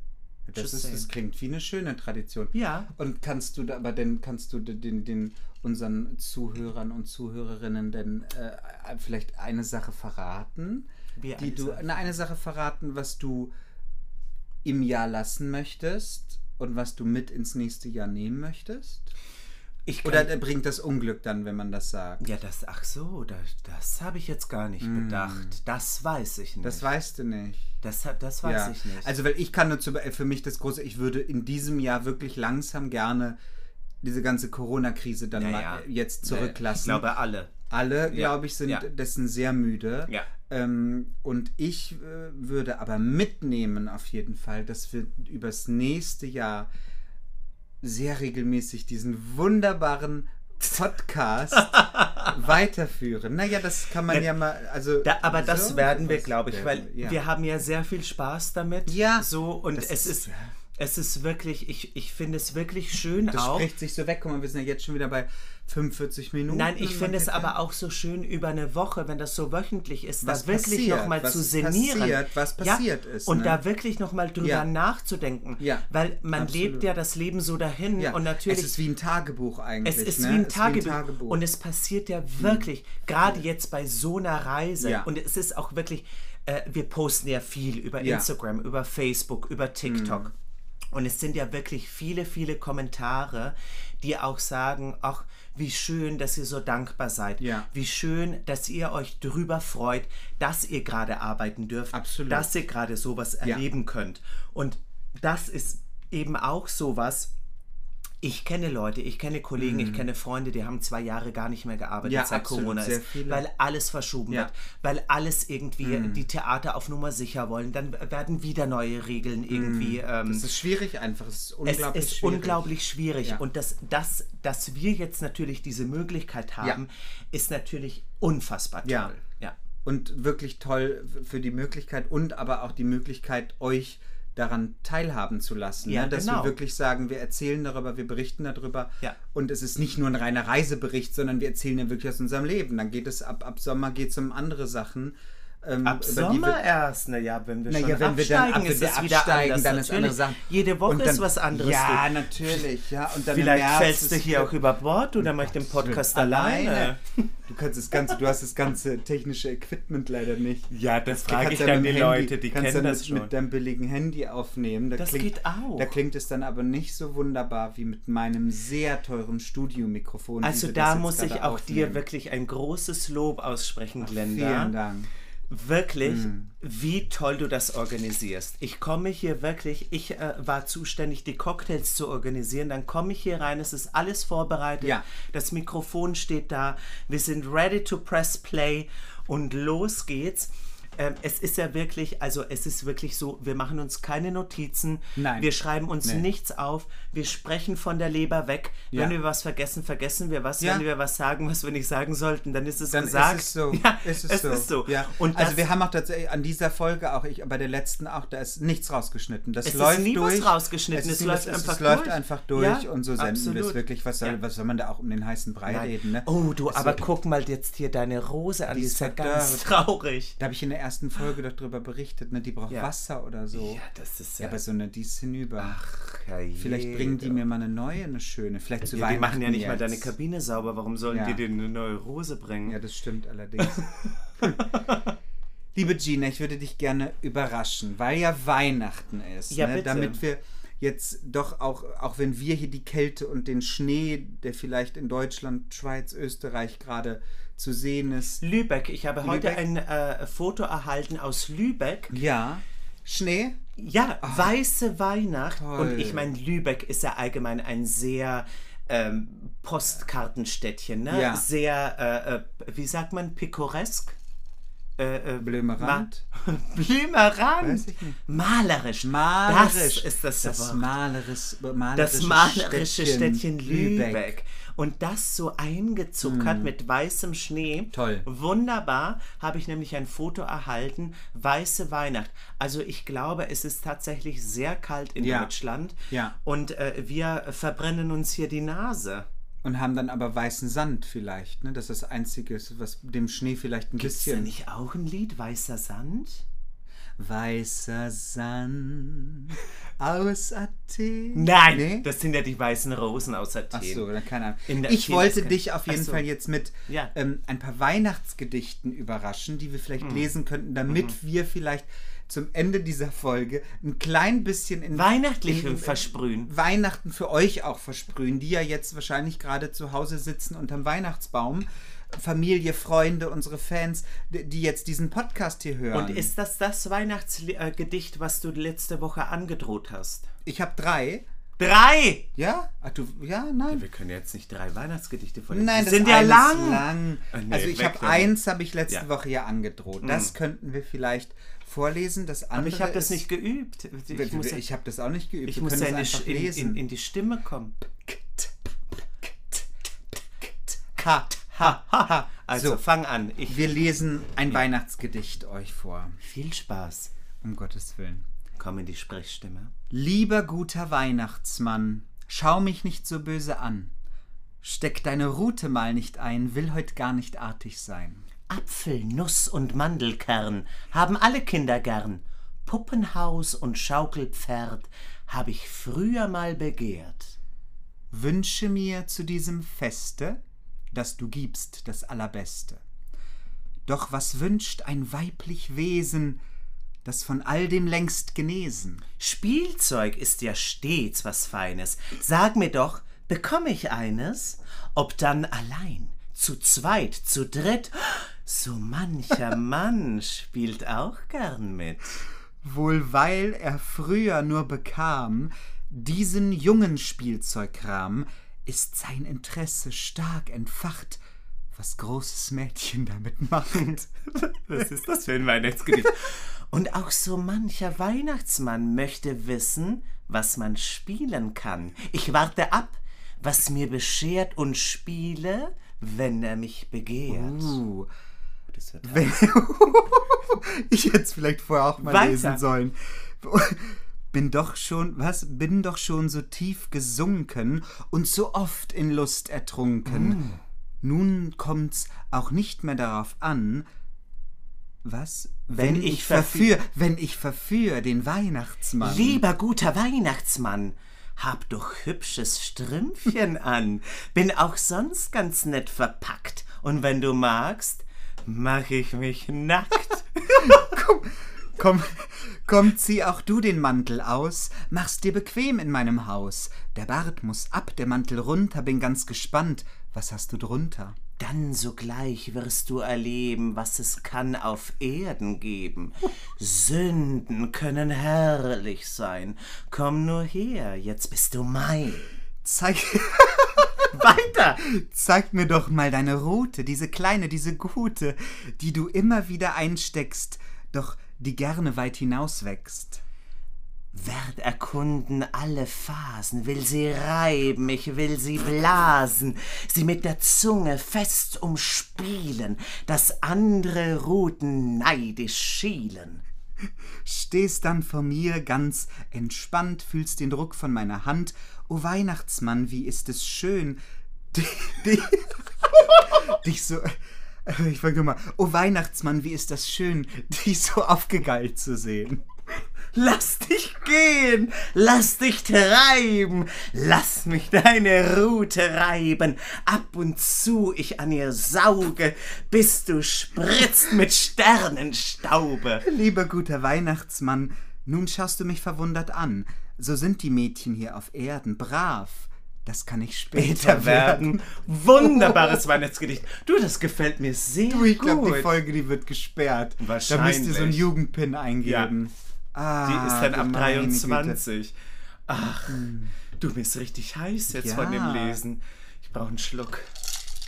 Das, ist, das klingt wie eine schöne Tradition. Ja. Und kannst du da, aber denn kannst du den, den unseren Zuhörern und Zuhörerinnen denn äh, vielleicht eine Sache verraten, Wie die du Sache? eine, Sache verraten, was du im Jahr lassen möchtest und was du mit ins nächste Jahr nehmen möchtest? Ich Oder bringt das Unglück dann, wenn man das sagt? ja, das, ach so, das, das habe ich jetzt gar nicht bedacht. Das weiß ich nicht. Mm. Das weißt du nicht. das, das weiß ja. ich nicht. Also, weil ich kann nur zu, für mich das große, ich würde in diesem Jahr wirklich langsam gerne diese ganze Corona-Krise dann Ja, mal jetzt Ich zurücklassen. glaube alle. Alle, glaube ich, sind dessen sehr müde. Ja. Ähm, und ich äh, würde aber mitnehmen auf jeden Fall, dass wir übers nächste Jahr sehr regelmäßig diesen wunderbaren Podcast weiterführen. Naja, das kann man Ja, ja, mal, also... Da, aber das so, werden wir, glaube ich, weil ja. wir haben ja sehr viel Spaß damit. Ja, So, und das es ist- ist, ja. es ist wirklich, ich, ich finde es wirklich schön Das auch. spricht sich so weg. Guck mal, wir sind ja jetzt schon wieder bei 45 Minuten. Nein, ich finde es aber auch so schön über eine Woche, wenn das so wöchentlich ist, Was da wirklich nochmal zu sinnieren. passiert, was passiert ja, ist, Und ne? da wirklich nochmal drüber Ja. nachzudenken. Ja, Weil man absolut. lebt ja das Leben so dahin Ja, und natürlich. es ist wie ein Tagebuch eigentlich. Es ist ne? wie ein Es ist Tagebuch. Und es passiert ja wirklich, gerade jetzt bei so einer Reise. Und es ist auch wirklich, äh, wir posten ja viel über. Instagram, über Facebook, über TikTok. Und es sind ja wirklich viele, viele Kommentare, die auch sagen, ach, wie schön, dass ihr so dankbar seid. Ja. Wie schön, dass ihr euch drüber freut, dass ihr gerade arbeiten dürft. Absolut. Dass ihr gerade sowas erleben könnt. Und das ist eben auch sowas, ich kenne Leute, ich kenne Kollegen, ich kenne Freunde, die haben zwei Jahre gar nicht mehr gearbeitet, Mhm. Ja, seit absolut, Corona ist, weil alles verschoben Ja. Mhm. wird, weil alles irgendwie die Theater auf Nummer sicher wollen, dann werden wieder neue Regeln irgendwie. Ähm, Es ist schwierig einfach. Es ist es unglaublich ist schwierig. unglaublich schwierig. Ja. Und das, das, dass wir jetzt natürlich diese Möglichkeit haben, ist natürlich unfassbar toll. Ja. ja. Und wirklich toll für die Möglichkeit und aber auch die Möglichkeit, euch daran teilhaben zu lassen. Ja, ne? Dass genau. wir wirklich sagen, wir erzählen darüber, wir berichten darüber. Ja. Und es ist nicht nur ein reiner Reisebericht, sondern wir erzählen ja wirklich aus unserem Leben. Dann geht es ab, ab Sommer geht es um andere Sachen. Ähm, Ab Sommer erst, naja, wenn wir Naja, schon wenn wir dann ab, ist es wieder absteigen, anders. dann ist andere. Sachen. Jede Woche dann- ist was anderes. Ja, natürlich. Ja, und dann Vielleicht fällst du hier auch über Bord oder mach ich den Podcast alleine. alleine. Du kannst das ganze, du hast das ganze technische Equipment leider nicht. Ja, das frage ich ja dann die dem Leute, die kannst kennen ja das mit, schon. mit deinem billigen Handy aufnehmen. Da Das klingt, geht auch. Da klingt es dann aber nicht so wunderbar wie mit meinem sehr teuren Studiomikrofon. Also da muss ich auch dir aufnehmen. wirklich ein großes Lob aussprechen, Glenda. Vielen Dank. Wirklich, Hm. wie toll du das organisierst. Ich komme hier wirklich, ich äh, war zuständig, die Cocktails zu organisieren. Dann komme ich hier rein, es ist alles vorbereitet. Ja. Das Mikrofon steht da. Wir sind ready to press play und los geht's. Ähm, es ist ja wirklich, also es ist wirklich so, wir machen uns keine Notizen, Nein. wir schreiben uns Nee. nichts auf, wir sprechen von der Leber weg. Ja. Wenn wir was vergessen, vergessen wir was. Ja. Wenn wir was sagen, was wir nicht sagen sollten, dann ist es Dann gesagt. ist es so. Ja, ist es, es so. ist so. Ja. Und also wir haben auch tatsächlich an dieser Folge auch, ich, bei der letzten auch, da ist nichts rausgeschnitten. Das Es ist läuft nie was durch. rausgeschnitten, Es, ist es nie läuft was- einfach es läuft durch. einfach durch Ja, und so senden wir es wirklich. Was soll, was soll man da auch um den heißen Brei Nein. reden? Ne? Oh, du, aber guck mal jetzt hier deine Rose an, die, ist ist ja ganz traurig. Da habe ich in der ersten Folge doch drüber berichtet, ne? die braucht Ja. Wasser oder so. Ja, das ist Ja, ja. aber so eine, die ist hinüber. Ach, herrje. Vielleicht bringen die mir mal eine neue, eine schöne. Vielleicht zu Ja, die machen ja Weihnachten nicht mal jetzt. deine Kabine sauber. Warum sollen Ja. die dir eine neue Rose bringen? Ja, das stimmt allerdings. Liebe Gina, ich würde dich gerne überraschen, weil ja Weihnachten ist. Ja, ne? bitte. Damit wir jetzt doch auch, auch wenn wir hier die Kälte und den Schnee, der vielleicht in Deutschland, Schweiz, Österreich gerade zu sehen ist. Lübeck, ich habe heute Lübeck? ein äh, Foto erhalten aus Lübeck. Ja, Schnee? Ja, weiße Weihnacht. Toll. Und ich meine, Lübeck ist ja allgemein ein sehr ähm, Postkartenstädtchen, ne? Ja. Sehr, äh, äh, wie sagt man, pittoresk? Äh, äh? Ma Blümerand. Weiß ich nicht. Malerisch. Malerisch. Das ist das, das Wort. maleris, malerische, Das malerische Städtchen, Lübeck. Und das so eingezuckert mit weißem Schnee. Toll. Wunderbar. Habe ich nämlich ein Foto erhalten. Weiße Weihnacht. Also ich glaube, es ist tatsächlich sehr kalt in Ja. Deutschland. Ja. Und äh, wir verbrennen uns hier die Nase. Und haben dann aber weißen Sand vielleicht. Ne? Das ist das Einzige, was dem Schnee vielleicht ein Ist da bisschen. nicht auch ein Lied, Weißer Sand? Weißer Sand aus Athen. Nein, Nee? das sind ja die weißen Rosen aus Athen. Ach so, dann keine Ahnung. Ich wollte ist dich auf jeden so. Fall jetzt mit Ja. ähm, ein paar Weihnachtsgedichten überraschen, die wir vielleicht Hm. lesen könnten, damit wir vielleicht zum Ende dieser Folge ein klein bisschen in Weihnachtlich in- versprühen. Weihnachten für euch auch versprühen, die ja jetzt wahrscheinlich gerade zu Hause sitzen unterm Weihnachtsbaum. Familie, Freunde, unsere Fans, die jetzt diesen Podcast hier hören. Und ist das das Weihnachtsgedicht, was du letzte Woche angedroht hast? ich habe drei. Drei! Ja? Ach du, ja, nein. Wir können jetzt nicht drei Weihnachtsgedichte vorlesen. Nein, das sind ja lang. lang. Ah, nee, also ich habe eins, habe ich letzte Ja. Woche ja angedroht. Das könnten wir vielleicht vorlesen. Das andere Aber ich habe das nicht geübt. Ich muss, ja- ich habe das auch nicht geübt. ich muss ja in, lesen. in, in die Stimme kommen. ha, ha, ha. Also so, fang an. Ich, wir lesen ein Weihnachtsgedicht euch vor. viel Spaß. Um Gottes Willen. Komm in die Sprechstimme. Lieber guter Weihnachtsmann, schau mich nicht so böse an. Steck deine Rute mal nicht ein, will heut gar nicht artig sein. Apfel, Nuss und Mandelkern haben alle Kinder gern. Puppenhaus und Schaukelpferd hab ich früher mal begehrt. Wünsche mir zu diesem Feste, dass du gibst das Allerbeste. Doch was wünscht ein weiblich Wesen, das von all dem längst genesen? Spielzeug ist ja stets was Feines. Sag mir doch, bekomm ich eines? Ob dann allein, zu zweit, zu dritt? So mancher Mann spielt auch gern mit. Wohl weil er früher nur bekam diesen jungen Spielzeugkram, ist sein Interesse stark entfacht, was großes Mädchen damit macht. Was ist das für ein Weihnachtsgedicht? Und auch so mancher Weihnachtsmann möchte wissen, was man spielen kann. Ich warte ab, was mir beschert und spiele, wenn er mich begehrt. Uh, Wird wenn, ich hätte es vielleicht vorher auch mal Weiter. lesen sollen. Bin doch schon, was? Bin doch schon so tief gesunken und so oft in Lust ertrunken. Mm. Nun kommt's auch nicht mehr darauf an, was? Wenn ich verfü- verführ, wenn ich verführ den Weihnachtsmann. Lieber guter Weihnachtsmann, hab doch hübsches Strümpfchen an, bin auch sonst ganz nett verpackt. Und wenn du magst, mach ich mich nackt. komm, komm, komm, zieh auch du den Mantel aus, mach's dir bequem in meinem Haus. Der Bart muss ab, der Mantel runter, bin ganz gespannt. Was hast du drunter? Dann sogleich wirst du erleben, was es kann auf Erden geben. Sünden können herrlich sein. Komm nur her, jetzt bist du mein. Zeig. Weiter! Zeig mir doch mal deine Route, diese kleine, diese gute, die du immer wieder einsteckst, doch die gerne weit hinaus wächst. Werd erkunden alle Phasen, will sie reiben, ich will sie blasen, sie mit der Zunge fest umspielen, dass andere Ruten neidisch schielen. Stehst dann vor mir ganz entspannt, fühlst den Druck von meiner Hand. O Weihnachtsmann, wie ist es schön, dich, so. Ich fange mal. O Weihnachtsmann, wie ist das schön, dich so aufgegeilt zu sehen. Lass dich gehen, lass dich treiben, lass mich deine Rute reiben, ab und zu ich an ihr sauge, bis du spritzt mit Sternenstaube. Lieber guter Weihnachtsmann, nun schaust du mich verwundert an. So sind die Mädchen hier auf Erden brav. Das kann ich später, später werden. Wunderbares Weihnachtsgedicht. Du, das gefällt mir sehr du, ich gut. Ich glaube, die Folge, die wird gesperrt. Wahrscheinlich. Da müsst ihr so einen Jugendpin eingeben. Ja. Ah, die ist dann ab 23. Ach, hm. du bist richtig heiß jetzt ja. von dem Lesen. Ich brauche einen Schluck.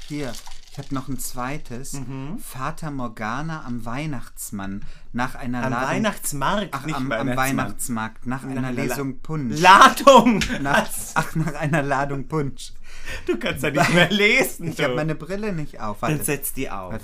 Hier, ich habe noch ein zweites. Mhm. Vater Morgana am Weihnachtsmann. Nach einer am Ladung. Weihnachtsmarkt, ach, am, am, Weihnachtsmarkt. Nach einer Na, Lesung Punsch. Ladung! Nach, ach, nach einer Ladung Punsch. Du kannst ja nicht mehr lesen. Ich habe meine Brille nicht auf. Warte. Dann setz die auf.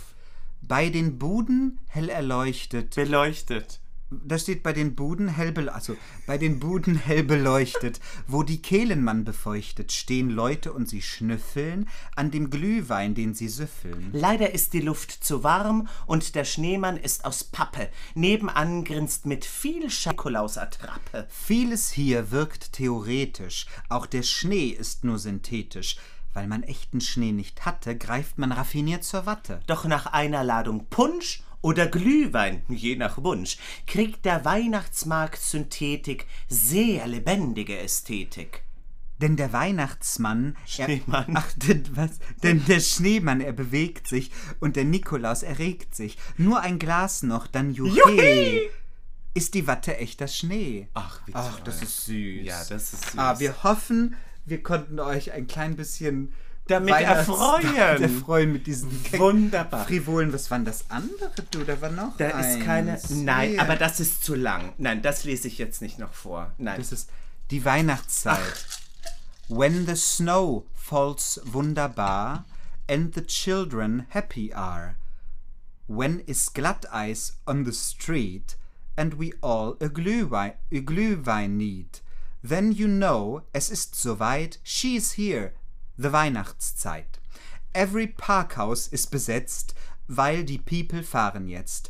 Bei den Buden hell erleuchtet. Beleuchtet da steht bei den Buden hell, also bei den Buden hell beleuchtet, wo die Kehlen man befeuchtet, stehen Leute und sie schnüffeln an dem Glühwein, den sie süffeln. Leider ist die Luft zu warm und der Schneemann ist aus Pappe. Nebenan grinst mit viel Schakolaus Attrappe. Vieles hier wirkt theoretisch, auch der Schnee ist nur synthetisch. Weil man echten Schnee nicht hatte, greift man raffiniert zur Watte. Doch nach einer Ladung Punsch oder Glühwein, je nach Wunsch, kriegt der Weihnachtsmarkt Synthetik sehr lebendige Ästhetik. Denn der Weihnachtsmann. Schneemann. Er, ach, denn, was? Denn der Schneemann, er bewegt sich und der Nikolaus erregt sich. Nur ein Glas noch, dann juhe. Juhi! Ist die Watte echter Schnee? Ach, wie Ach, das ist süß. Ja, das ist süß. Ah, wir hoffen, wir konnten euch ein klein bisschen damit erfreuen. erfreuen mit diesen Wunderbar. frivolen. Was waren das andere, du? Da war noch Da eins. ist keine. Nein, Hier. aber das ist zu lang. Nein, das lese ich jetzt nicht noch vor. Nein. Das ist die Weihnachtszeit. Ach. When the snow falls wunderbar and the children happy are. When is Glatteis on the street and we all a Glühwein, a Glühwein need. Then you know, es ist soweit, she's here, The Weihnachtszeit. Every Parkhaus ist besetzt, weil die People fahren jetzt.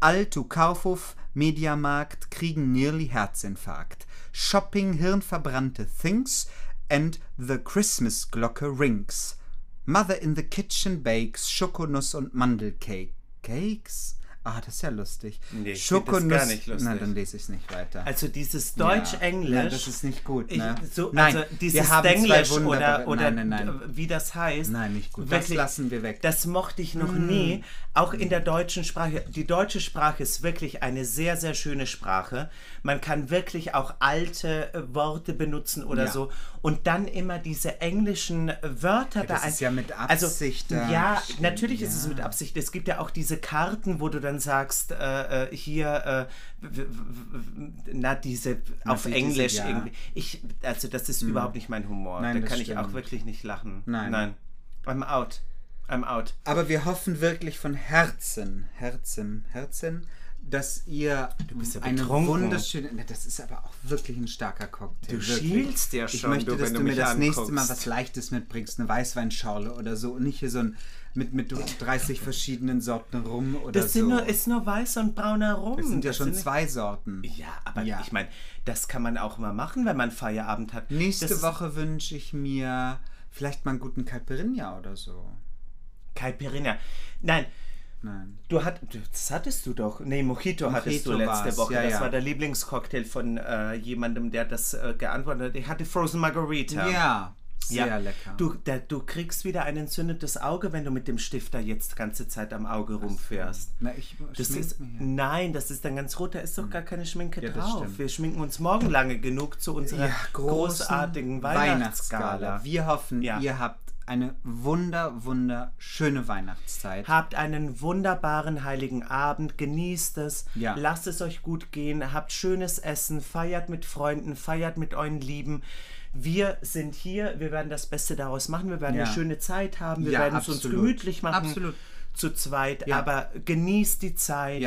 Alto Kaufhof, Mediamarkt kriegen nearly Herzinfarkt. Shopping hirnverbrannte Things and the Christmas Glocke rings. Mother in the kitchen bakes Schokonuss und Mandelcake. Cakes? Ah, das ist ja lustig. Nee, das gar nicht lustig. Nein, dann lese ich es nicht weiter. Also dieses Deutsch-Englisch. Ja. das ist nicht gut. Ne? Ich, so, nein, also dieses Englisch oder, oder nein, nein, nein. wie das heißt. Nein, nicht gut. Wirklich, das lassen wir weg. Das mochte ich noch mm. nie. Auch in der deutschen Sprache. Die deutsche Sprache ist wirklich eine sehr, sehr schöne Sprache. Man kann wirklich auch alte äh, Worte benutzen oder ja. so. Und dann immer diese englischen Wörter ja, das da. Das ist ja mit also, Absicht. Also, ja, natürlich ist es mit Absicht. Es gibt ja auch diese Karten, wo du dann sagst, äh, äh hier, äh, na, diese na, auf Englisch diese, irgendwie. Ich, also, das ist hm. überhaupt nicht mein Humor. Nein, da kann stimmt. ich auch wirklich nicht lachen. Nein. Nein. I'm out. I'm out. Aber wir hoffen wirklich von Herzen, Herzen, Herzen, dass ihr bist ja eine betrunken. wunderschöne. Na, das ist aber auch wirklich ein starker Cocktail. Du schielst ja Ich schon, möchte, du, dass wenn du, du mir das nächste Mal anguckst. was Leichtes mitbringst, eine Weißweinschorle oder so und nicht hier so ein mit, mit 30 verschiedenen Sorten rum oder Das so. sind nur, ist nur weiß und brauner Rum. das sind ja Das schon sind- zwei Sorten. Ja, aber Ja. ich meine, das kann man auch mal machen, wenn man Feierabend hat. Nächste das Woche wünsche ich mir vielleicht mal einen guten Caipirinha oder so. Caipirinha. Nein, Nein. du hat, das hattest du doch. Nee, Mojito, hattest du Mojito letzte war's, Woche. ja, das ja. war der Lieblingscocktail von äh, jemandem, der das äh, geantwortet hat. Ich hatte Frozen Margarita. Ja, sehr Ja. lecker. Du, da, du kriegst wieder ein entzündetes Auge, wenn du mit dem Stifter jetzt die ganze Zeit am Auge rumfährst. Na, ich Das ist, mir nein, das ist dann ganz rot, da ist doch gar keine Schminke Ja, drauf. Wir schminken uns morgen lange genug zu unserer Ja, großartigen Weihnachtsgala. Wir hoffen, Ja. ihr habt eine wunder, wunderschöne Weihnachtszeit. Habt einen wunderbaren heiligen Abend, genießt es, Ja. lasst es euch gut gehen, habt schönes Essen, feiert mit Freunden, feiert mit euren Lieben. Wir sind hier, wir werden das Beste daraus machen, wir werden Ja. eine schöne Zeit haben, wir Ja, werden es uns absolut. gemütlich machen. Absolut. Zu zweit, Ja. aber genießt die Zeit.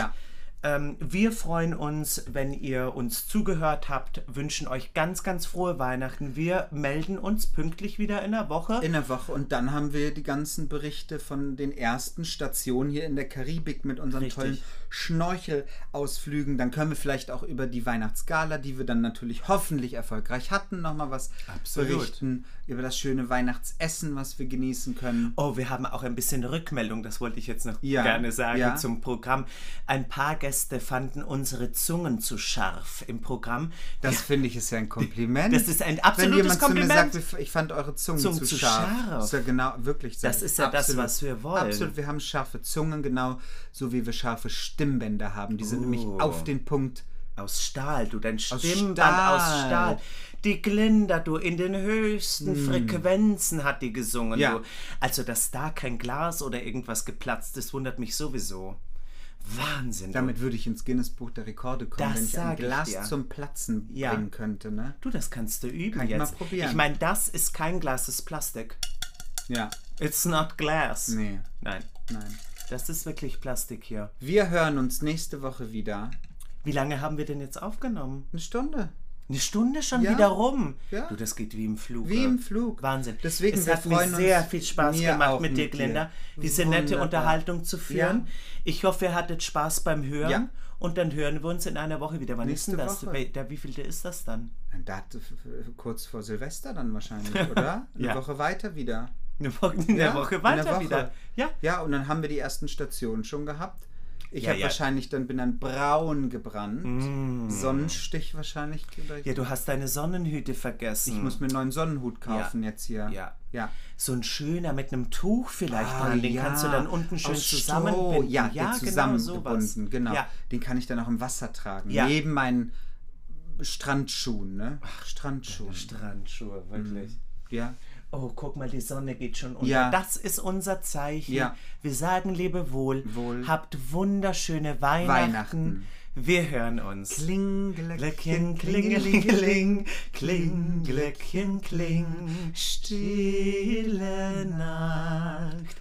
Ähm, wir freuen uns, wenn ihr uns zugehört habt, wünschen euch ganz, ganz frohe Weihnachten. Wir melden uns pünktlich wieder in der Woche. In der Woche und dann haben wir die ganzen Berichte von den ersten Stationen hier in der Karibik mit unseren Richtig. tollen Schnorchelausflügen. Dann können wir vielleicht auch über die Weihnachtsgala, die wir dann natürlich hoffentlich erfolgreich hatten, nochmal was Absolut. berichten. Über das schöne Weihnachtsessen, was wir genießen können. Oh, wir haben auch ein bisschen Rückmeldung, das wollte ich jetzt noch Ja, gerne sagen ja. zum Programm. Ein paar Gäste fanden unsere Zungen zu scharf im Programm. Das finde ich ist ja ein Kompliment. Das ist ein Wenn absolutes jemand Kompliment. zu mir sagt, ich fand eure Zungen, Zungen zu, zu scharf. scharf. Ist ja genau, wirklich. Das ist ja das, was wir wollen. Absolut, wir haben scharfe Zungen, genau so wie wir scharfe Stimmbänder haben. Die sind nämlich Oh. auf den Punkt. Aus Stahl, du, dein Aus Stimmband Stahl. aus Stahl. Die Glinda, du, in den höchsten Frequenzen hat die gesungen, Hm. Ja. du. Also, dass da kein Glas oder irgendwas geplatzt ist, wundert mich sowieso. Wahnsinn. du. Damit würde ich ins Guinness-Buch der Rekorde kommen, Das wenn ich ein ich Glas dir. zum Platzen Ja. bringen könnte. Ne? Du, das kannst du üben Kann ich mal jetzt. probieren. Ich meine, das ist kein Glas, das ist Plastik. Ja, It's not glass. nee, Nein, nein. Das ist wirklich Plastik hier. Wir hören uns nächste Woche wieder. Wie lange haben wir denn jetzt aufgenommen? Eine Stunde. Eine Stunde schon Ja. wieder rum. Ja. Du, das geht wie im Flug. Wie im Flug. Wahnsinn. Deswegen, es hat mir sehr viel Spaß gemacht mit dir. Glinda, diese nette Wunderbar. Unterhaltung zu führen. Ja. Ich hoffe, ihr hattet Spaß beim Hören. Ja. Und dann hören wir uns in einer Woche wieder. Wann Nächste ist denn das? Woche. Der, wie vielte ist das dann? Da, kurz vor Silvester dann wahrscheinlich, oder? Eine. Woche weiter wieder. Eine Woche, in der Ja, Woche weiter Woche. wieder. Ja. Ja, und dann haben wir die ersten Stationen schon gehabt. Ich Ja, habe ja. wahrscheinlich dann bin dann braun gebrannt. Mm. Sonnenstich wahrscheinlich. Ja, du hast deine Sonnenhüte vergessen. ich muss mir einen neuen Sonnenhut kaufen jetzt hier. Ja. Ja. So ein schöner mit einem Tuch vielleicht Ah, dran, den ja. kannst du dann unten schön Aus Stroh. zusammenbinden. Ja, ja der genau zusammengebunden, genau. Ja. Den kann ich dann auch im Wasser tragen. Ja. Neben meinen Strandschuhen, ne? Strandschuhen. Strandschuhe, wirklich. ja. Oh, guck mal, die Sonne geht schon unter. Ja. Das ist unser Zeichen. Ja. Wir sagen Lebewohl. Wohl. Habt wunderschöne Weihnachten. Weihnachten. Wir hören uns. Klingelöckchen, Glöckchen, klingelingeling, Klinglöckchen, kling, stille Nacht,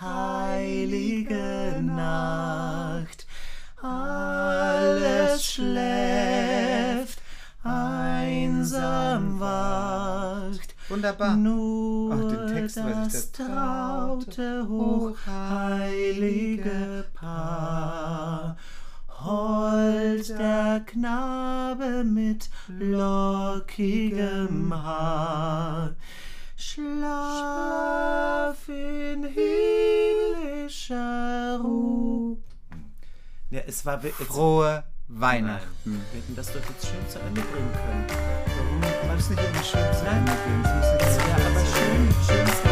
heilige Nacht, alles schläft, einsam wacht, Wunderbar. nur Ach, den Text weiß ich, das das traute, hochheilige Paar. Hold der Knabe mit lockigem Haar. Schlaf in himmlischer Ruhe. Ja, es war Frohe Weihnachten. wir hätten das doch jetzt schön zu Ende bringen können aber es ist nicht irgendwie schön sein. Ja, aber schön, schön sein.